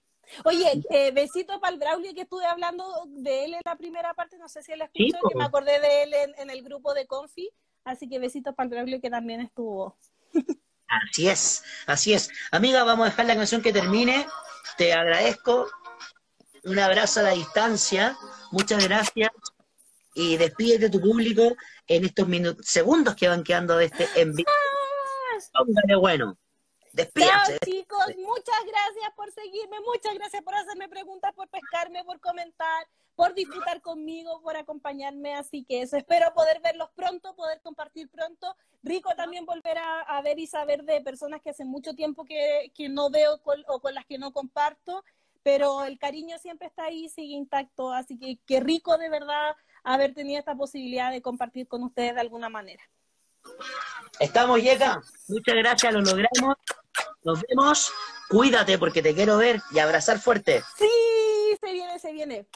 Oye, eh, besito para el Braulio que estuve hablando de él en la primera parte, no sé si él escuchó, que me acordé de él en, el grupo de Confi, así que besito para el Braulio que también estuvo. Así es, así es. Amiga, vamos a dejar la canción que termine. Te agradezco. Un abrazo a la distancia. Muchas gracias. Y despídete tu público en estos minutos, segundos que van quedando de este envío. Póngale bueno. Despídate. chicos, muchas gracias por seguirme, muchas gracias por hacerme preguntas, por pescarme, por comentar, por disfrutar conmigo, por acompañarme. Así que eso, espero poder verlos pronto, poder compartir pronto. Rico también volver a, ver y saber de personas que hace mucho tiempo que, no veo o con las que no comparto, pero el cariño siempre está ahí, sigue intacto. Así que qué rico de verdad haber tenido esta posibilidad de compartir con ustedes de alguna manera. Estamos, Yeka. Muchas gracias, lo logramos. Nos vemos. Cuídate porque te quiero ver y abrazar fuerte. Sí, se viene, se viene.